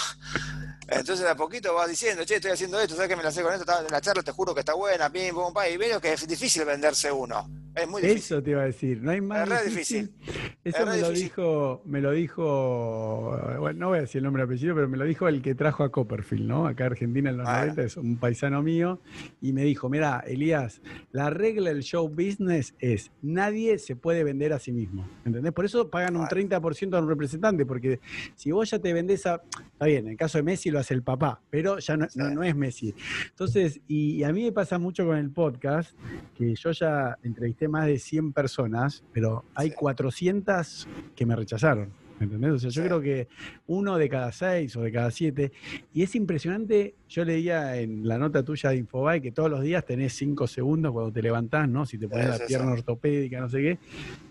Speaker 3: Entonces de a poquito vas diciendo, che, estoy haciendo esto, ¿sabes que me la sé con esto? La charla te juro que está buena, pim, pum, pa, y veo que es difícil venderse uno. Es muy difícil.
Speaker 2: Eso te iba a decir, no hay más.
Speaker 3: Es difícil.
Speaker 2: Eso me lo dijo, me lo dijo, bueno, no voy a decir el nombre y apellido, pero me lo dijo el que trajo a Copperfield, ¿no? Acá en Argentina en los 90, es un paisano mío, y me dijo, mira, Elías, la regla del show business es nadie se puede vender a sí mismo. ¿Entendés? Por eso pagan un 30% a un representante, porque si vos ya te vendés a. Está bien, en el caso de Messi lo hace el papá, pero ya no, no, es Messi. Entonces, y a mí me pasa mucho con el podcast, que yo ya entrevisté más de 100 personas, pero hay 400 que me rechazaron. ¿Entendés? O sea, yo creo que uno de cada seis o de cada siete. Y es impresionante, yo leía en la nota tuya de Infobae que todos los días tenés cinco segundos cuando te levantás, ¿no? Si te pones la pierna ortopédica, no sé qué.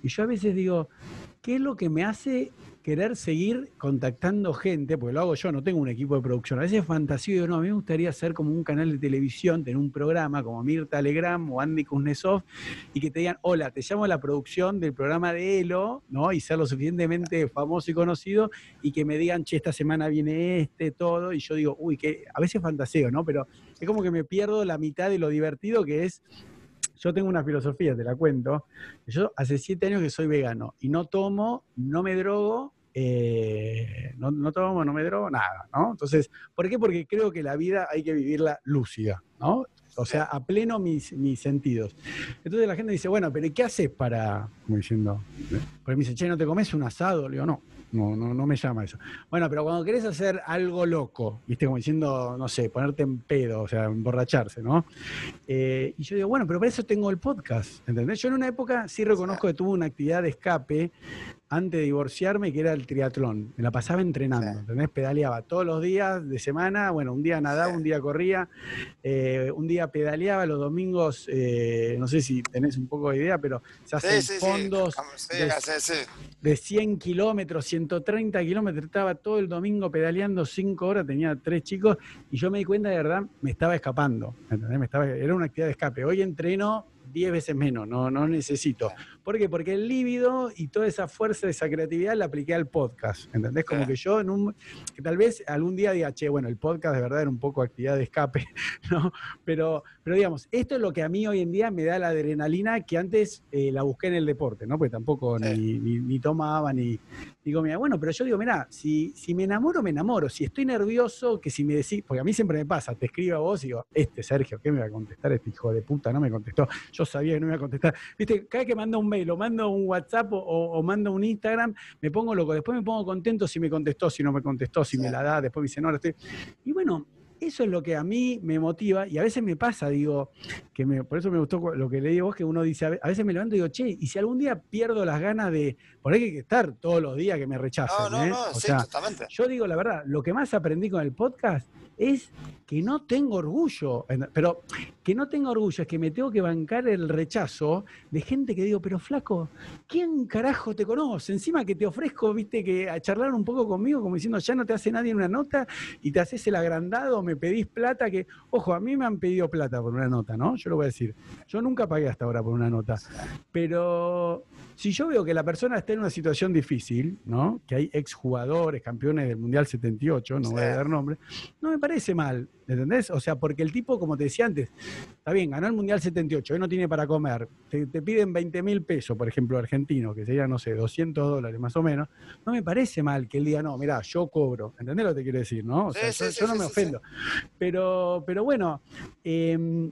Speaker 2: Y yo a veces digo, ¿qué es lo que me hace querer seguir contactando gente, porque lo hago yo, no tengo un equipo de producción. A veces fantasía digo, no, a mí me gustaría hacer como un canal de televisión, tener un programa como Mirta Alegram o Andy Kuznetsov, y que te digan, hola, te llamo a la producción del programa de Elo, ¿no? Y ser lo suficientemente famoso y conocido, y que me digan, che, esta semana viene este, todo, y yo digo, uy, que a veces fantaseo, ¿no? Pero es como que me pierdo la mitad de lo divertido que es yo tengo una filosofía, te la cuento. Yo hace siete años que soy vegano y no tomo, no me drogo, eh, no, tomo, no me drogo, nada, ¿no? Entonces, ¿por qué? Porque creo que la vida hay que vivirla lúcida, ¿no? O sea, a pleno mis, mis sentidos. Entonces la gente dice, bueno, pero ¿qué haces para, como diciendo, porque me dice, che, ¿no te comes un asado? Le digo, no, no, no, no me llama eso. Bueno, pero cuando querés hacer algo loco, viste, como diciendo, no sé, ponerte en pedo, o sea, emborracharse, ¿no? Eh, y yo digo, bueno, pero para eso tengo el podcast, ¿entendés? Yo en una época sí reconozco que tuve una actividad de escape antes de divorciarme, que era el triatlón. Me la pasaba entrenando, ¿entendés? Pedaleaba todos los días de semana, bueno, un día nadaba, un día corría, eh, un día pedaleaba, los domingos, eh, no sé si tenés un poco de idea, pero se hacen fondos de, de, 100 kilómetros, 130 kilómetros, estaba todo el domingo pedaleando 5 horas, tenía tres chicos, y yo me di cuenta de verdad, me estaba escapando, ¿entendés? Me estaba, era una actividad de escape. Hoy entreno 10 veces menos, no, no necesito. ¿Por qué? Porque el líbido y toda esa fuerza, esa creatividad la apliqué al podcast. ¿Entendés? Como que yo en un. que tal vez algún día diga, che, bueno, el podcast de verdad era un poco actividad de escape, ¿no? Pero, pero digamos, esto es lo que a mí hoy en día me da la adrenalina que antes eh, la busqué en el deporte, ¿no? Porque tampoco ni, ni, tomaba, ni. Digo, mira, bueno, pero yo digo, mira, si, si me enamoro, me enamoro. Si estoy nervioso, que si me decís, porque a mí siempre me pasa, te escribo a vos y digo, este Sergio, ¿qué me va a contestar este hijo de puta? No me contestó. Yo sabía que no me iba a contestar. Viste, cada vez que manda un mail o mando un WhatsApp o, mando un Instagram, me pongo loco. Después me pongo contento si me contestó, si no me contestó, si me la da, después me dice, no, estoy. Y bueno, eso es lo que a mí me motiva y a veces me pasa, digo, que me, por eso me gustó lo que leí vos, que uno dice, a veces me levanto y digo, che, y si algún día pierdo las ganas de, por ahí hay que estar todos los días que me rechacen. No, no, ¿eh? no, sí, Yo digo la verdad, lo que más aprendí con el podcast es que no tengo orgullo, pero que no tengo orgullo es que me tengo que bancar el rechazo de gente que digo, pero flaco, ¿quién carajo te conoce? Encima que te ofrezco, viste, que a charlar un poco conmigo, como diciendo, ya no te hace nadie una nota y te haces el agrandado, me pedís plata, que, ojo, a mí me han pedido plata por una nota, ¿no? Yo lo voy a decir. Yo nunca pagué hasta ahora por una nota. Pero si yo veo que la persona está en una situación difícil, ¿no? Que hay exjugadores, campeones del Mundial 78, no voy a dar nombre, no me parece mal, ¿entendés? O sea, porque el tipo, como te decía antes, está bien, ganó el Mundial 78, hoy no tiene para comer, te, piden 20 mil pesos, por ejemplo, argentino, que sería, no sé, 200 dólares más o menos, no me parece mal que él diga, no, mira, yo cobro, ¿entendés lo que te quiero decir, no? O sea, yo, no me ofendo. Pero, pero bueno, eh,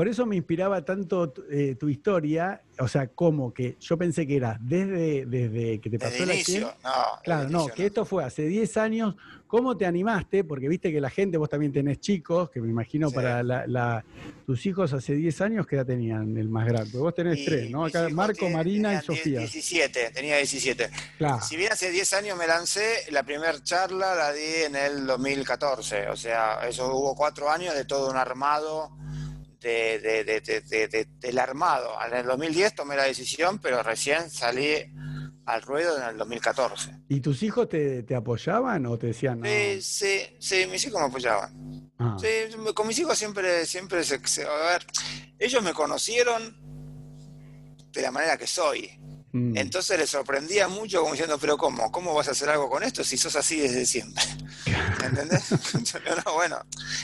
Speaker 2: por eso me inspiraba tanto eh, tu historia, o sea, como que yo pensé que era desde, desde que te pasó la
Speaker 3: inicio, no,
Speaker 2: Claro, no, que esto fue hace 10 años. ¿Cómo te animaste? Porque viste que la gente, vos también tenés chicos, que me imagino para la, tus hijos hace 10 años, ¿qué edad tenían el más grande? Vos tenés tres, ¿no? Acá Marco, Marina y Sofía.
Speaker 3: 17, tenía 17. Claro. Si bien hace 10 años me lancé, la primera charla la di en el 2014. O sea, eso hubo cuatro años de todo un armado de, del armado. En el 2010 tomé la decisión, pero recién salí al ruedo en el 2014.
Speaker 2: ¿Y tus hijos te, apoyaban o te decían no?
Speaker 3: Sí, sí, sí, mis hijos me apoyaban. Ah. Sí, con mis hijos siempre, siempre se, a ver, ellos me conocieron de la manera que soy. Mm. Entonces les sorprendía mucho como diciendo, pero ¿cómo? ¿Cómo vas a hacer algo con esto si sos así desde siempre? ¿Entendés? no, bueno,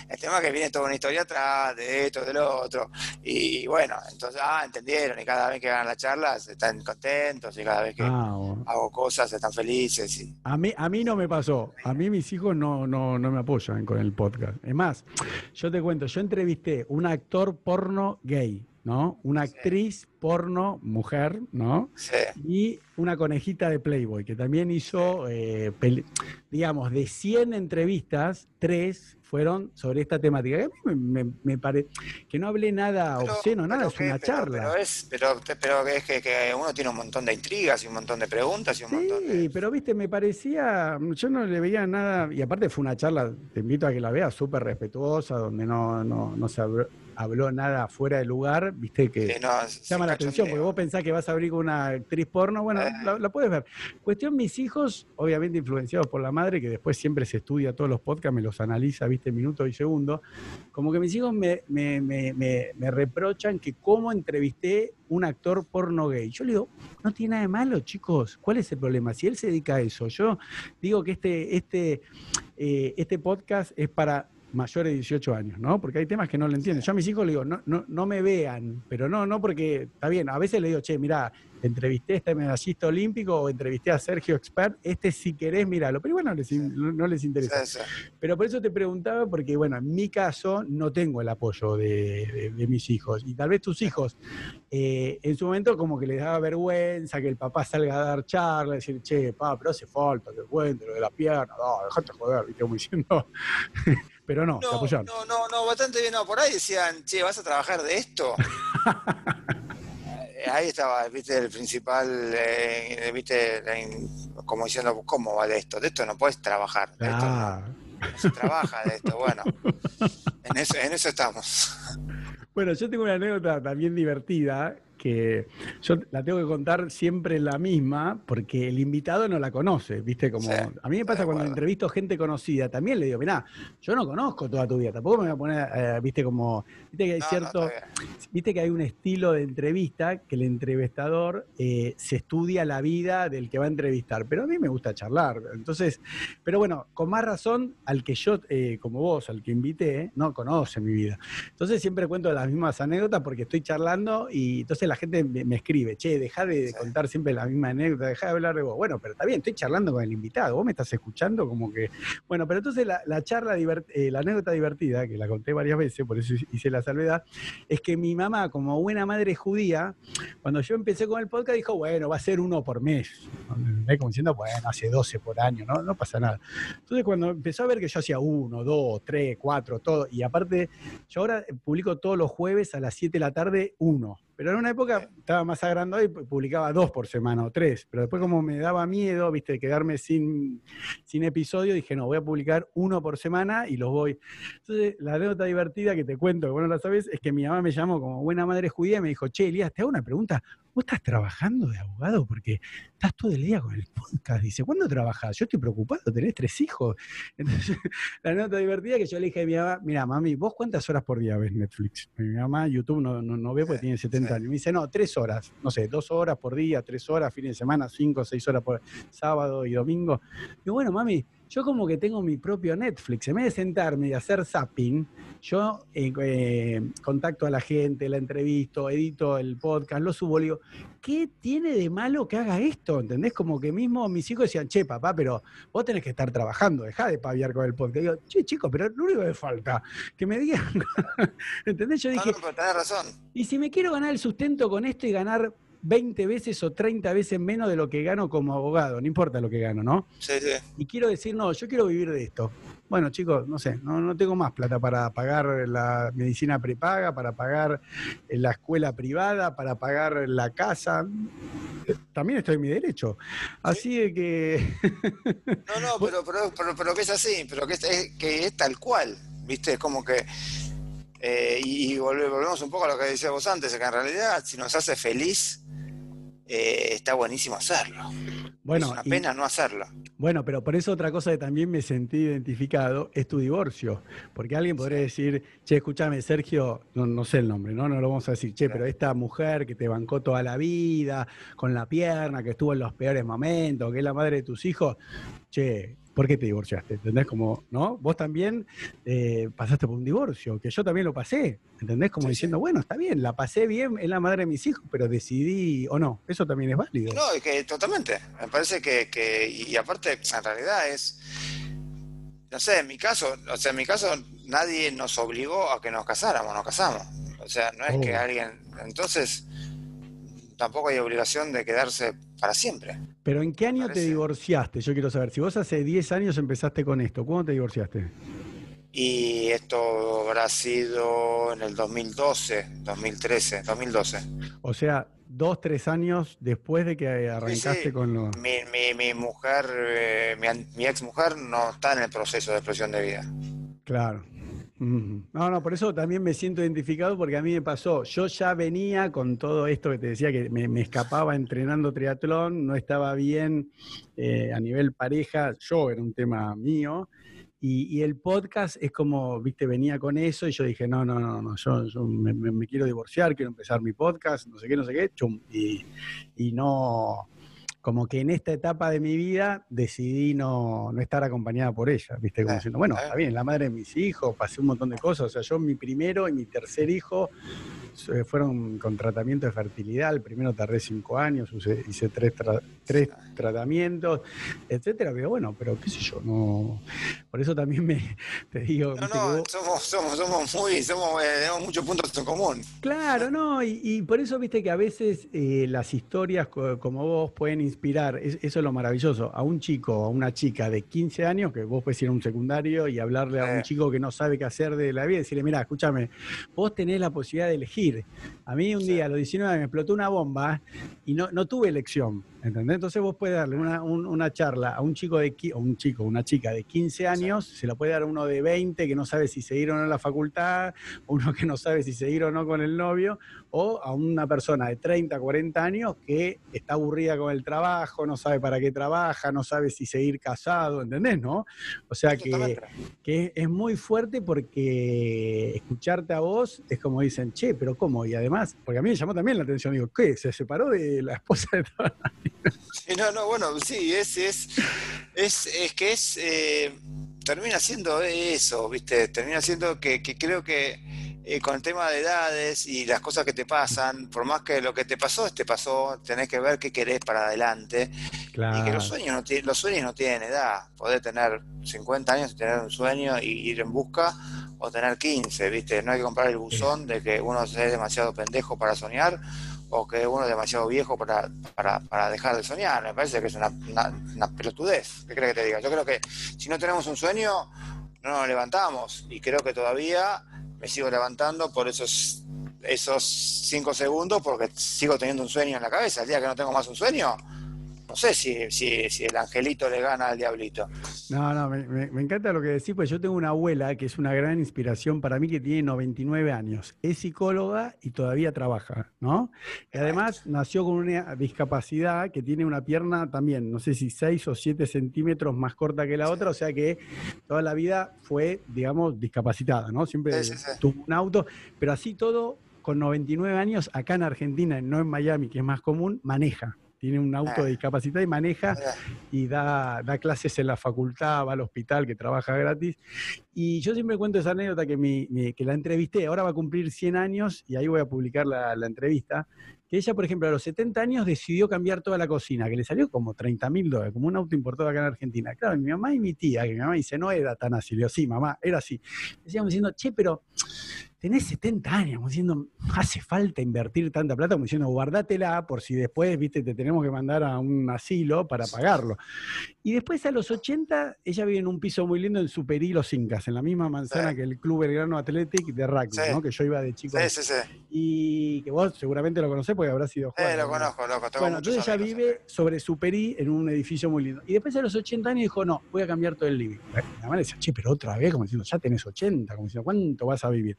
Speaker 3: el tema es que viene toda una historia atrás, de esto, de lo otro. Y bueno, entonces, ah, entendieron. Y cada vez que hagan la charla están contentos y cada vez que ah, hago cosas están felices. Y...
Speaker 2: A, mí, a mí no me pasó. A mí mis hijos no, no, no me apoyan con el podcast. Es más, yo te cuento, yo entrevisté un actor porno gay. ¿No? Una actriz porno, mujer, ¿no? Sí. Y una conejita de Playboy, que también hizo, eh, digamos, de 100 entrevistas, tres fueron sobre esta temática. A mí me, parece que no hablé nada obsceno, nada, es una charla.
Speaker 3: Pero, es, pero, pero es que, uno tiene un montón de intrigas y un montón de preguntas y un montón de...
Speaker 2: Sí, pero viste, me parecía, yo no le veía nada, y aparte fue una charla, te invito a que la veas, súper respetuosa, donde no, no, no se habló, nada fuera de lugar, viste que llama la atención, porque vos pensás que vas a abrir con una actriz porno, bueno, eh. la, puedes ver. Cuestión, mis hijos, obviamente influenciados por la madre, que después siempre se estudia todos los podcasts, me los analiza, viste, minuto y segundo, como que mis hijos me, me, me, me reprochan que cómo entrevisté un actor porno gay. Yo le digo, no tiene nada de malo, chicos, ¿cuál es el problema? Si él se dedica a eso, yo digo que este, este, eh, este podcast es para mayores de 18 años, ¿no? Porque hay temas que no lo entienden. Yo a mis hijos les digo, no, no, no me vean, pero no, no porque está bien, a veces le digo, che, mira, entrevisté a este medallista olímpico o entrevisté a Sergio Expert, este si querés, míralo, pero bueno, no les interesa. Pero por eso te preguntaba, porque bueno, en mi caso no tengo el apoyo de, mis hijos, y tal vez tus hijos, eh, en su momento como que les daba vergüenza que el papá salga a dar charla, decir, che, papá, pero hace falta que cuente lo de la pierna, no, dejate joder, viste, como diciendo... pero no, no,
Speaker 3: apoyaron. No, no, no, bastante bien, no, por ahí decían, che, ¿vas a trabajar de esto? ahí estaba, viste, el principal, eh, viste, como diciendo, ¿cómo va de esto? De esto no puedes trabajar. De esto no, se trabaja de esto, bueno. En eso, en eso estamos.
Speaker 2: Bueno, yo tengo una anécdota también divertida que yo la tengo que contar siempre la misma porque el invitado no la conoce, ¿viste? Como a mí me pasa cuando entrevisto gente conocida, también le digo, mirá, yo no conozco toda tu vida, tampoco me voy a poner, eh, ¿viste? Como, ¿viste que hay cierto, ¿viste que hay un estilo de entrevista que el entrevistador eh, se estudia la vida del que va a entrevistar, pero a mí me gusta charlar, entonces, pero bueno, con más razón al que yo, eh, como vos, al que invité, no conoce mi vida. Entonces siempre cuento las mismas anécdotas porque estoy charlando y entonces la gente me, escribe, che, deja de, contar siempre la misma anécdota, deja de hablar de vos. Bueno, pero está bien, estoy charlando con el invitado, vos me estás escuchando como que... Bueno, pero entonces la, charla, eh, la anécdota divertida, que la conté varias veces, por eso hice la salvedad, es que mi mamá, como buena madre judía, cuando yo empecé con el podcast, dijo, bueno, va a ser uno por mes. Como diciendo, bueno, hace 12 por año, ¿no? No pasa nada. Entonces cuando empezó a ver que yo hacía uno, dos, tres, cuatro, todo, y aparte, yo ahora publico todos los jueves a las 7 de la tarde uno. Pero en una época estaba más agrandado y publicaba dos por semana o tres. Pero después como me daba miedo, viste, quedarme sin, sin episodio, dije, no, voy a publicar uno por semana y los voy. Entonces, la anécdota divertida que te cuento, que bueno la sabes, es que mi mamá me llamó como buena madre judía y me dijo, che, Elías, te hago una pregunta. ¿Vos estás trabajando de abogado? Porque estás todo el día con el podcast. Dice, ¿cuándo trabajas? Yo estoy preocupado, tenés tres hijos. Entonces, la nota divertida que yo le dije a mi mamá, mira, mami, ¿vos cuántas horas por día ves Netflix? Mi mamá YouTube no, no, ve porque tiene 70 años. Me dice, no, tres horas. No sé, dos horas por día, tres horas, fin de semana, cinco, seis horas por sábado y domingo. Y bueno, mami, yo como que tengo mi propio Netflix. En vez de sentarme y hacer zapping, yo eh, eh, contacto a la gente, la entrevisto, edito el podcast, lo subo, le digo, ¿qué tiene de malo que haga esto? ¿Entendés? Como que mismo mis hijos decían, che, papá, pero vos tenés que estar trabajando, dejá de paviar con el podcast. digo, che, chicos, pero lo único que falta, que me digan, ¿entendés? Yo dije,
Speaker 3: razón.
Speaker 2: Y si me quiero ganar el sustento con esto y ganar 20 veces o 30 veces menos de lo que gano como abogado, no importa lo que gano, ¿no?
Speaker 3: Sí, sí.
Speaker 2: Y quiero decir, no, yo quiero vivir de esto. Bueno, chicos, no sé, no, no tengo más plata para pagar la medicina prepaga, para pagar la escuela privada, para pagar la casa. También estoy en mi derecho. Así de que...
Speaker 3: no, no, pero, pero, pero, que es así, pero que es, que es tal cual, ¿viste? Es como que... Eh, y volvemos un poco a lo que decías vos antes, que en realidad si nos hace feliz, eh, está buenísimo hacerlo. Bueno, es una pena no hacerlo.
Speaker 2: Bueno, pero por eso otra cosa que también me sentí identificado es tu divorcio. Porque alguien podría decir, che, escúchame, Sergio, no, sé el nombre, ¿no? No lo vamos a decir, che, pero esta mujer que te bancó toda la vida, con la pierna, que estuvo en los peores momentos, que es la madre de tus hijos, che, ¿por qué te divorciaste? ¿Entendés? Como, ¿no? Vos también eh, pasaste por un divorcio, que yo también lo pasé, ¿entendés? Como diciendo, bueno, está bien, la pasé bien, es la madre de mis hijos, pero decidí o no, eso también es válido.
Speaker 3: No, es que totalmente, me parece que, que, y aparte, en realidad es, no sé, en mi caso, o sea, en mi caso nadie nos obligó a que nos casáramos, nos casamos. O sea, no es que oh. alguien, entonces tampoco hay obligación de quedarse para siempre.
Speaker 2: Pero ¿en qué año te divorciaste? Yo quiero saber, si vos hace 10 años empezaste con esto, ¿cuándo te divorciaste?
Speaker 3: Y esto habrá sido en el 2012, 2013, 2012.
Speaker 2: O sea, dos, tres años después de que arrancaste con lo...
Speaker 3: Mi, mi, mi mujer, eh, mi, mi ex mujer no está en el proceso de expresión de vida.
Speaker 2: Claro. No, no, por eso también me siento identificado porque a mí me pasó, yo ya venía con todo esto que te decía que me, escapaba entrenando triatlón, no estaba bien eh, a nivel pareja, yo era un tema mío, y, el podcast es como, viste, venía con eso y yo dije, no, no, no, no yo, me, quiero divorciar, quiero empezar mi podcast, no sé qué, no sé qué, chum, y, y no como que en esta etapa de mi vida decidí no, estar acompañada por ella, ¿viste? Como diciendo, bueno, está bien, la madre de mis hijos, pasé un montón de cosas. O sea, yo mi primero y mi tercer hijo fueron con tratamiento de fertilidad. El primero tardé cinco años, hice tres, tres tratamientos, etcétera. Pero bueno, pero qué sé yo, no. Por eso también me te digo.
Speaker 3: No, no, somos, somos, somos muy, somos, eh, tenemos muchos puntos en común.
Speaker 2: Claro, no, y, por eso viste que a veces eh, las historias como vos pueden inspirar, eso es lo maravilloso, a un chico o a una chica de 15 años, que vos puedes ir a un secundario y hablarle a un chico que no sabe qué hacer de la vida y decirle, mira, escúchame, vos tenés la posibilidad de elegir. A mí un día, a los 19, me explotó una bomba y no, no tuve elección. ¿Entendés? Entonces vos puedes darle una, charla a un chico de o un chico, una chica de 15 años, se la puede dar a uno de 20 que no sabe si seguir o no en la facultad, uno que no sabe si seguir o no con el novio, o a una persona de 30, 40 años que está aburrida con el trabajo, no sabe para qué trabaja, no sabe si seguir casado, ¿entendés? ¿No? O sea que, que es muy fuerte porque escucharte a vos es como dicen, che, pero ¿cómo? Y además, porque a mí me llamó también la atención, digo, ¿qué? ¿Se separó de la esposa de toda la
Speaker 3: no, no, bueno, sí, es, es, es, es que es, eh, termina siendo eso, ¿viste? Termina siendo que, creo que eh, con el tema de edades y las cosas que te pasan, por más que lo que te pasó, te pasó, tenés que ver qué querés para adelante. Y que los sueños, no los sueños no tienen edad. Podés tener 50 años y tener un sueño y ir en busca, o tener 15, ¿viste? No hay que comprar el buzón de que uno es demasiado pendejo para soñar o que uno es demasiado viejo para, para, dejar de soñar. Me parece que es una, una, pelotudez. ¿Qué crees que te diga? Yo creo que si no tenemos un sueño, no nos levantamos. Y creo que todavía me sigo levantando por esos, esos cinco segundos porque sigo teniendo un sueño en la cabeza. El día que no tengo más un sueño, no sé si, si, si, el angelito le gana al diablito.
Speaker 2: No, no, me, encanta lo que decís, pues yo tengo una abuela que es una gran inspiración para mí que tiene 99 años. Es psicóloga y todavía trabaja, ¿no? Y además nació con una discapacidad que tiene una pierna también, no sé si 6 o 7 centímetros más corta que la otra, o sea que toda la vida fue, digamos, discapacitada, ¿no? Siempre tuvo un auto, pero así todo, con 99 años, acá en Argentina, no en Miami, que es más común, maneja. Tiene un auto de discapacidad y maneja y da, da clases en la facultad, va al hospital, que trabaja gratis. Y yo siempre cuento esa anécdota que, mi, que la entrevisté, ahora va a cumplir 100 años y ahí voy a publicar la, la entrevista que ella, por ejemplo, a los 70 años decidió cambiar toda la cocina, que le salió como 30 mil dólares, como un auto importado acá en Argentina. Claro, mi mamá y mi tía, que mi mamá dice, no era tan así, le digo, sí, mamá, era así. Decíamos diciendo, che, pero tenés 70 años, como diciendo, hace falta invertir tanta plata, como diciendo, guardátela por si después, viste, te tenemos que mandar a un asilo para pagarlo. Y después a los 80, ella vive en un piso muy lindo en Superí Los Incas, en la misma manzana que el Club Belgrano Athletic de rugby, ¿no? Que yo iba de chico.
Speaker 3: Sí, sí, sí.
Speaker 2: Y que vos seguramente lo conocés porque habrá sido
Speaker 3: jugador. Sí, lo conozco, loco.
Speaker 2: bueno, entonces ella vive sobre Superí en un edificio muy lindo. Y después a los 80 años dijo, no, voy a cambiar todo el living. Mamá le decía, che, pero otra vez, como diciendo, ya tenés 80, como diciendo, ¿cuánto vas a vivir?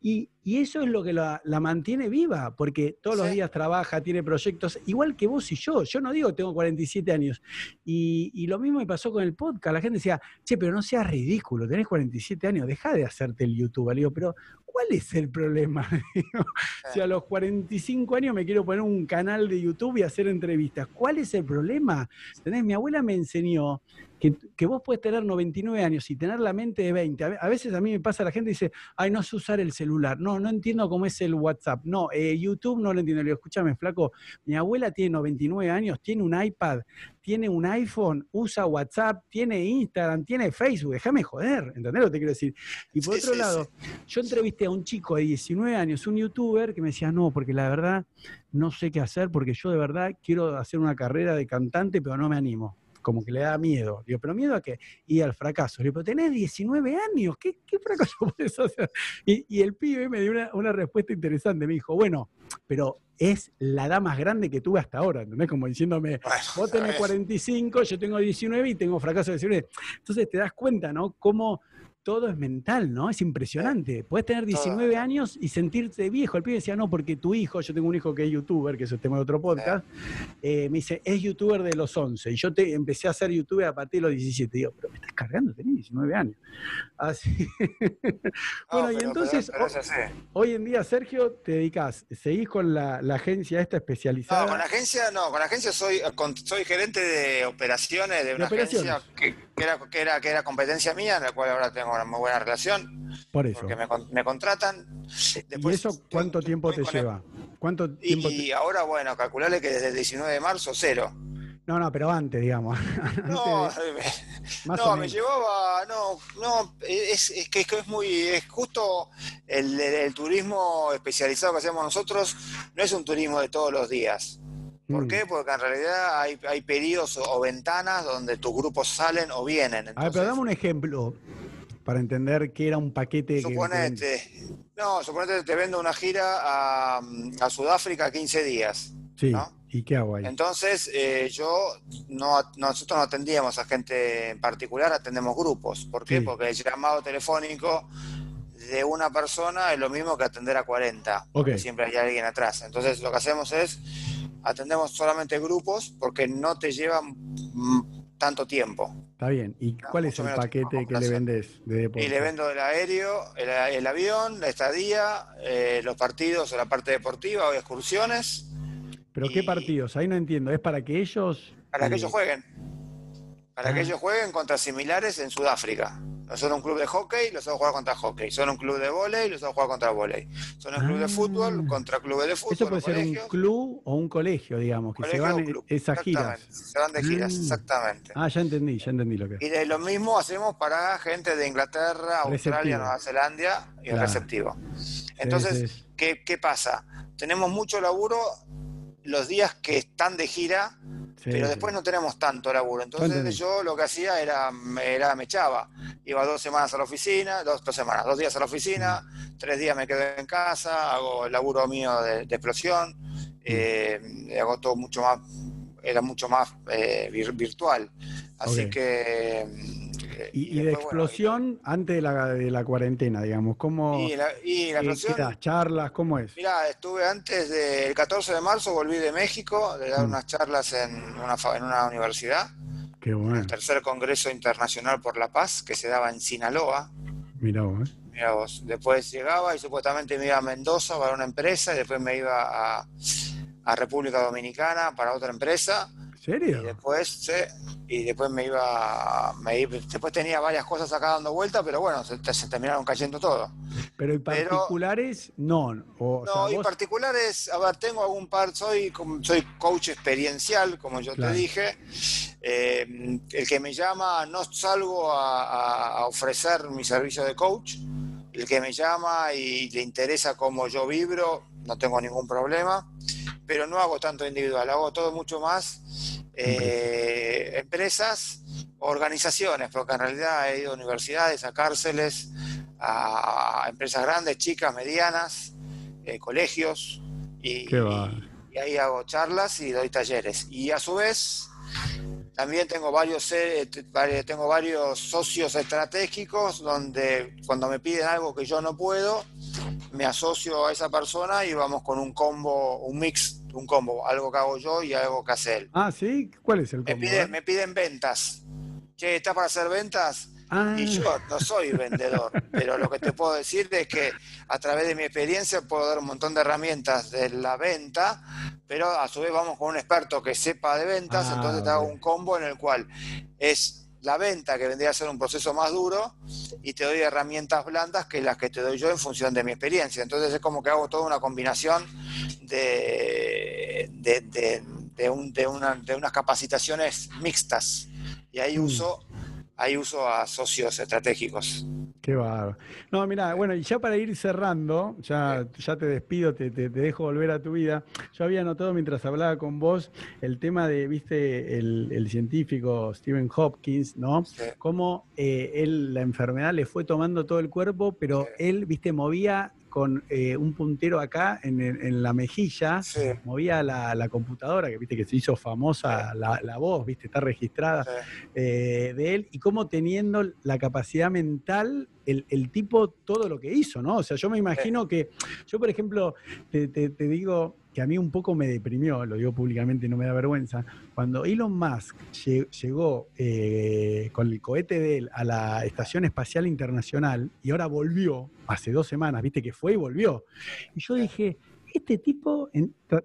Speaker 2: Y, eso es lo que la, mantiene viva, porque todos los días trabaja, tiene proyectos, igual que vos y yo. Yo no digo, tengo 47 años. Y, lo mismo me pasó con el podcast. La gente decía, che, pero no seas ridículo, tenés 47 años, deja de hacerte el YouTube. Le digo, pero ¿cuál es el problema? si a los 45 años me quiero poner un canal de YouTube y hacer entrevistas, ¿cuál es el problema? ¿Tenés? Mi abuela me enseñó que, vos puedes tener 99 años y tener la mente de 20. A veces a mí me pasa, la gente dice, ay, no sé usar el celular. No, no entiendo cómo es el WhatsApp. No, eh, YouTube no lo entiendo. Le digo, escúchame, flaco, mi abuela tiene 99 años, tiene un iPad, tiene un iPhone, usa WhatsApp, tiene Instagram, tiene Facebook. Déjame joder, ¿entendés lo que te quiero decir? Y por otro lado, yo entrevisté a un chico de 19 años, un youtuber, que me decía, no, porque la verdad no sé qué hacer, porque yo de verdad quiero hacer una carrera de cantante, pero no me animo como que le da miedo. Digo, ¿pero miedo a qué? Y al fracaso. Digo, pero tenés 19 años, ¿qué, fracaso puedes hacer? Y, el pibe me dio una, respuesta interesante. Me dijo, bueno, pero es la edad más grande que tuve hasta ahora, ¿entendés? Como diciéndome, vos tenés 45, yo tengo 19 y tengo fracaso de 19. Entonces te das cuenta, ¿no? Cómo todo es mental, ¿no? Es impresionante. Puedes tener 19 años y sentirte viejo. El pibe decía, no, porque tu hijo, yo tengo un hijo que es youtuber, que es el tema de otro podcast, eh, me dice, es youtuber de los 11. Y yo te, empecé a ser youtuber a partir de los 17. Digo, pero me estás cargando, tenés 19 años. Así. bueno, y entonces, hoy en día, Sergio, te dedicas, ¿seguís con la, agencia esta especializada?
Speaker 3: No, con la agencia no, con la agencia soy, soy gerente de operaciones de una agencia que, era, que, era, que era competencia mía, en la cual ahora tengo una muy buena relación.
Speaker 2: Por eso.
Speaker 3: Porque me, contratan.
Speaker 2: ¿Y eso cuánto tiempo te lleva? ¿Cuánto tiempo
Speaker 3: y ahora, bueno, calcularle que desde el 19 de marzo, cero.
Speaker 2: No, no, pero antes, digamos.
Speaker 3: no, no me llevaba, no, no, es, que es muy, es justo el, turismo especializado que hacemos nosotros, no es un turismo de todos los días. ¿Por mm. qué? Porque en realidad hay, hay periodos o ventanas donde tus grupos salen o vienen.
Speaker 2: a ver, pero dame un ejemplo para entender qué era un paquete.
Speaker 3: Suponete, no, suponete te vendo una gira a, Sudáfrica 15 días.
Speaker 2: Sí. ¿Y qué hago ahí?
Speaker 3: Entonces, eh, yo, no, nosotros no atendíamos a gente en particular, atendemos grupos. ¿Por qué? Porque el llamado telefónico de una persona es lo mismo que atender a 40. Porque siempre hay alguien atrás. Entonces, lo que hacemos es, atendemos solamente grupos porque no te llevan tanto tiempo.
Speaker 2: Está bien. ¿Y cuál es el paquete que le vendes de deporte?
Speaker 3: Y le vendo el aéreo, el, avión, la estadía, eh, los partidos o la parte deportiva o excursiones.
Speaker 2: ¿Pero qué partidos? Ahí no entiendo. ¿Es para que ellos...?
Speaker 3: Para que ellos jueguen. Para que ah. ellos jueguen contra similares en Sudáfrica. No son un club de hockey, los a jugar contra hockey. Son un club de volei, los a jugar contra volei. Son un club de fútbol ah. contra clubes de fútbol.
Speaker 2: Eso puede ser un club o un colegio, digamos, que se van esas giras.
Speaker 3: Se van de giras, mm. exactamente.
Speaker 2: Ah, ya entendí, ya entendí lo que
Speaker 3: es. Y de lo mismo hacemos para gente de Inglaterra, Australia, Nueva Zelanda y el receptivo. Entonces, ¿qué, ¿qué pasa? Tenemos mucho laburo los días que están de gira pero después no tenemos tanto laburo. Entonces yo lo que hacía era, era me echaba. Iba dos semanas a la oficina, dos, dos semanas, dos días a la oficina, tres días me quedo en casa, hago el laburo mío de, explosión, eh, hago todo mucho más, era mucho más eh, virtual. Así que
Speaker 2: y, de explosión antes de la, de la, cuarentena, digamos, ¿cómo?
Speaker 3: Y la, y la explosión,
Speaker 2: charlas, ¿cómo es?
Speaker 3: Mira, estuve antes del 14 de marzo, volví de México, de dar mm. unas charlas en una, en una universidad.
Speaker 2: Qué bueno.
Speaker 3: El tercer Congreso Internacional por la Paz, que se daba en Sinaloa.
Speaker 2: Mira vos. ¿eh?
Speaker 3: Mira vos. Después llegaba y supuestamente me iba a Mendoza para una empresa y después me iba a, a República Dominicana para otra empresa.
Speaker 2: ¿Serio?
Speaker 3: Y después, sí, y después me iba, me después tenía varias cosas acá dando vuelta, pero bueno, se, terminaron cayendo todo.
Speaker 2: Pero ¿y particulares no?
Speaker 3: no, y particulares, a ver, tengo algún par, soy, soy coach experiencial, como yo te dije. Eh, el que me llama, no salgo a, ofrecer mi servicio de coach. El que me llama y le interesa cómo yo vibro, no tengo ningún problema pero no hago tanto individual, hago todo mucho más eh, empresas, organizaciones, porque en realidad he ido a universidades, a cárceles, a, empresas grandes, chicas, medianas, eh, colegios, y, ahí hago charlas y doy talleres. Y a su vez, también tengo varios, eh, tengo varios socios estratégicos donde cuando me piden algo que yo no puedo, me asocio a esa persona y vamos con un combo, un mix un combo, algo que hago yo y algo que hace él.
Speaker 2: Ah, sí, ¿cuál es el combo?
Speaker 3: Me piden, ventas. Che, ¿está para hacer ventas? Y yo no soy vendedor, pero lo que te puedo decir es que a través de mi experiencia puedo dar un montón de herramientas de la venta, pero a su vez vamos con un experto que sepa de ventas, ah, entonces te hago un combo en el cual es la venta, que vendría a ser un proceso más duro, y te doy herramientas blandas que las que te doy yo en función de mi experiencia. Entonces es como que hago toda una combinación de, de, de, unas capacitaciones mixtas. Y ahí mm. uso hay uso a socios estratégicos.
Speaker 2: Qué bárbaro. No, mira, bueno, y ya para ir cerrando, ya, ya te despido, te, dejo volver a tu vida. Yo había notado mientras hablaba con vos el tema de, viste, el, científico Stephen Hopkins, ¿no? Cómo eh, él, la enfermedad le fue tomando todo el cuerpo, pero él, viste, movía con eh, un puntero acá en, la mejilla, movía la, computadora, que viste que se hizo famosa la, voz, viste, está registrada eh, de él, y cómo teniendo la capacidad mental, el, tipo todo lo que hizo, ¿no? O sea, yo me imagino que, yo por ejemplo, te digo, que a mí un poco me deprimió, lo digo públicamente y no me da vergüenza, cuando Elon Musk llegó eh, con el cohete de él a la Estación Espacial Internacional y ahora volvió, hace dos semanas, viste que fue y volvió. Y yo dije, este tipo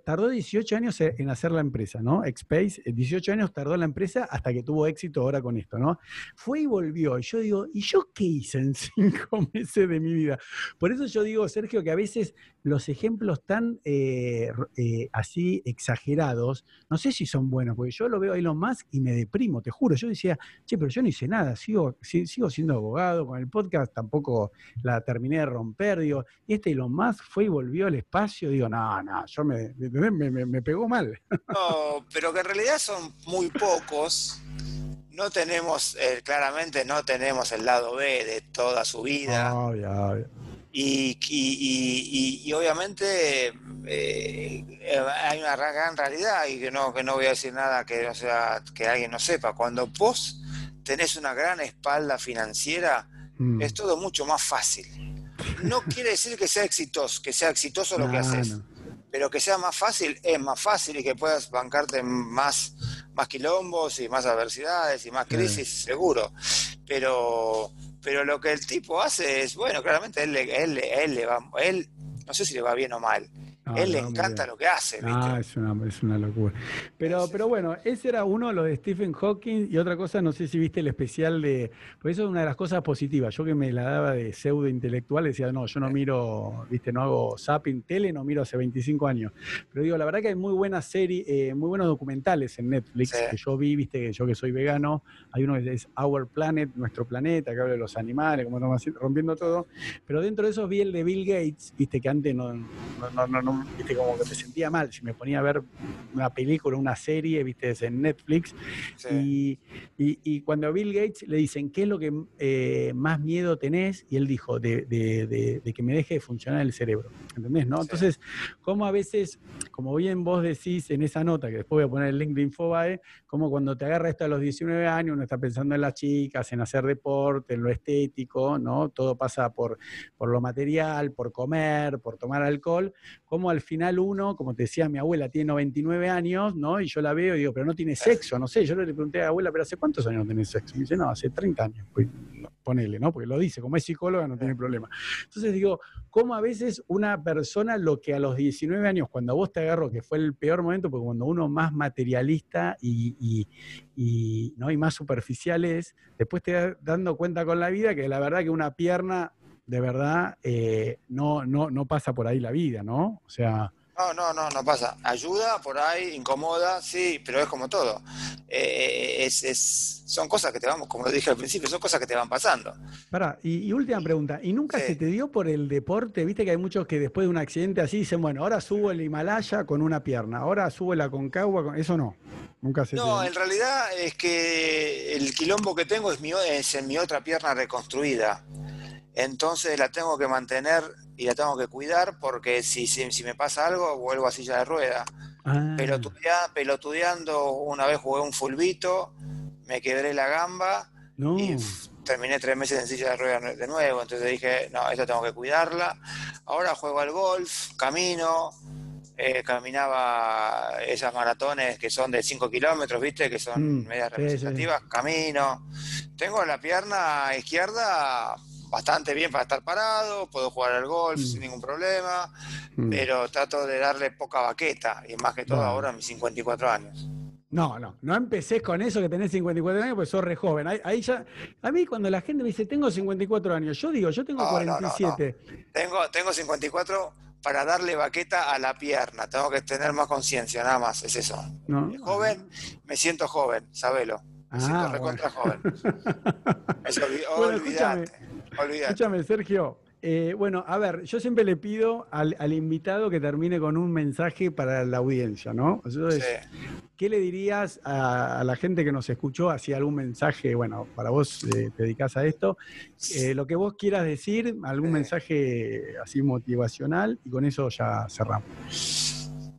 Speaker 2: tardó 18 años en hacer la empresa, ¿no? Xpace, 18 años tardó la empresa hasta que tuvo éxito ahora con esto, ¿no? Fue y volvió. Y yo digo, ¿y yo qué hice en cinco meses de mi vida? Por eso yo digo, Sergio, que a veces los ejemplos tan eh, eh, así exagerados, no sé si son buenos, porque yo lo veo a Elon Musk y me deprimo, te juro. Yo decía, che, pero yo no hice nada, sigo, sigo siendo abogado, con el podcast tampoco la terminé de romper, digo, y este Elon Musk fue y volvió al espacio, digo, no, no, yo me, me, pegó mal.
Speaker 3: No, pero que en realidad son muy pocos. No tenemos, eh, claramente no tenemos el lado B de toda su vida. Y, y, obviamente eh, hay una gran realidad y que no, que no voy a decir nada que, no sea, que alguien no sepa. Cuando vos tenés una gran espalda financiera, mm. es todo mucho más fácil. No quiere decir que sea exitoso, que sea exitoso lo que haces pero que sea más fácil, es más fácil y que puedas bancarte más, más quilombos y más adversidades y más crisis, seguro. Pero, pero lo que el tipo hace es, bueno, claramente él, él, él, le va, él, no sé si le va bien o mal, él le encanta lo que hace.
Speaker 2: Ah, es una, es una locura. Pero, pero bueno, ese era uno, lo de Stephen Hawking, y otra cosa, no sé si viste el especial de. Por eso es una de las cosas positivas. Yo que me la daba de pseudo intelectual, decía, no, yo no miro, viste, no hago zapping tele, no miro hace 25 años. Pero digo, la verdad que hay muy buenas series, eh, muy buenos documentales en Netflix que yo vi, viste, que yo que soy vegano, hay uno que es Our Planet, nuestro planeta, que habla de los animales, como estamos rompiendo todo. Pero dentro de esos vi el de Bill Gates, viste, que antes no, no, no, no viste, como que me sentía mal si me ponía a ver una película, una serie, viste, en Netflix. Y, y, cuando a Bill Gates le dicen, ¿qué es lo que eh, más miedo tenés? Y él dijo, de, de, de, que me deje de funcionar el cerebro. ¿Entendés? ¿no? Entonces, como a veces, como bien vos decís en esa nota, que después voy a poner el link de Infobae, como cuando te agarra esto a los 19 años, uno está pensando en las chicas, en hacer deporte, en lo estético, ¿no? Todo pasa por, por lo material, por comer, por tomar alcohol, como al final uno, como te decía mi abuela, tiene 99 años, ¿no? Y yo la veo y digo, pero no tiene sexo, no sé. Yo le pregunté a la abuela, pero ¿hace cuántos años no tiene sexo? Y me dice, no, hace 30 años. Pues, ponele, ¿no? Porque lo dice, como es psicóloga no tiene problema. Entonces digo, ¿cómo a veces una persona lo que a los 19 años, cuando vos te agarró, que fue el peor momento, porque cuando uno más materialista y, ¿no? y más superficial es, después te das dando cuenta con la vida que la verdad que una pierna de verdad eh, no, no, no pasa por ahí la vida, ¿no? O sea...
Speaker 3: No, no, no, no pasa. Ayuda por ahí, incomoda, sí, pero es como todo. Eh, es, es, son cosas que te vamos, como dije al principio, son cosas que te van pasando.
Speaker 2: Pará, y, última pregunta, ¿y nunca se te dio por el deporte? Viste que hay muchos que después de un accidente así dicen, bueno, ahora subo el Himalaya con una pierna, ahora subo la Concagua, con... eso no. Nunca se
Speaker 3: No, en realidad es que el quilombo que tengo es, mi, es en mi otra pierna reconstruida. Entonces la tengo que mantener y la tengo que cuidar porque si, si, me pasa algo vuelvo a silla de rueda. Ah. pelotudeando, una vez jugué un fulbito, me quebré la gamba y terminé tres meses en silla de rueda de nuevo. Entonces dije, no, esto tengo que cuidarla. Ahora juego al golf, camino, eh, caminaba esas maratones que son de 5 kilómetros, ¿viste? Que son mm, medias representativas, camino. Tengo la pierna izquierda bastante bien para estar parado, puedo jugar al golf mm. sin ningún problema, mm. pero trato de darle poca baqueta, y más que todo ahora a mis 54 años.
Speaker 2: No, no, no empecé con eso que tenés 54 años, porque sos re joven. Ahí, ya, a mí cuando la gente me dice, tengo 54 años, yo digo, yo tengo 47.
Speaker 3: tengo, tengo 54 para darle baqueta a la pierna, tengo que tener más conciencia, nada más, es eso. joven, me siento joven, sabelo. Ah, recontra joven.
Speaker 2: Escúchame, Sergio. Eh, bueno, a ver, yo siempre le pido al, invitado que termine con un mensaje para la audiencia, ¿no? Entonces, ¿qué le dirías a, la gente que nos escuchó? Así algún mensaje, bueno, para vos eh, te dedicas a esto, eh, lo que vos quieras decir, algún mensaje así motivacional y con eso ya cerramos.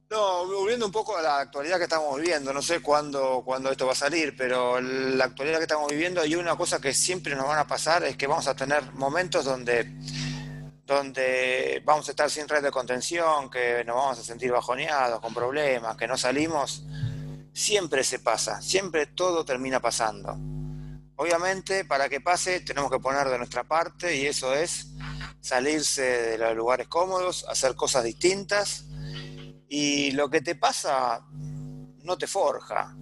Speaker 3: No, volviendo un poco a la actualidad que estamos viviendo, no sé cuándo, cuándo esto va a salir, pero la actualidad que estamos viviendo hay una cosa que siempre nos van a pasar, es que vamos a tener momentos donde, donde vamos a estar sin red de contención, que nos vamos a sentir bajoneados, con problemas, que no salimos. Siempre se pasa, siempre todo termina pasando. Obviamente, para que pase, tenemos que poner de nuestra parte y eso es salirse de los lugares cómodos, hacer cosas distintas y lo que te pasa no te forja.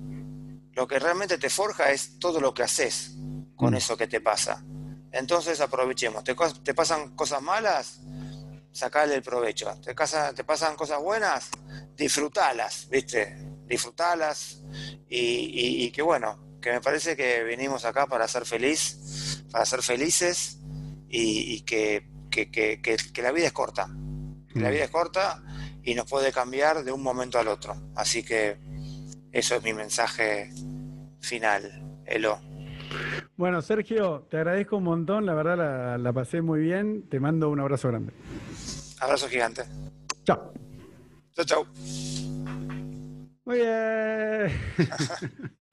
Speaker 3: Lo que realmente te forja es todo lo que haces con mm. eso que te pasa. Entonces aprovechemos. ¿Te, pasan cosas malas? Sacale el provecho. ¿Te, ¿Te pasan cosas buenas? Disfrutalas, ¿viste? Disfrutalas. Y, y, que bueno, que me parece que vinimos acá para ser feliz, para ser felices y, que, que, que, la vida es corta. La mm. vida es corta y nos puede cambiar de un momento al otro. Así que eso es mi mensaje final, Elo.
Speaker 2: Bueno, Sergio, te agradezco un montón, la verdad la, pasé muy bien, te mando un abrazo grande.
Speaker 3: Abrazo gigante.
Speaker 2: Chao.
Speaker 3: Chao, chao.
Speaker 2: Muy bien.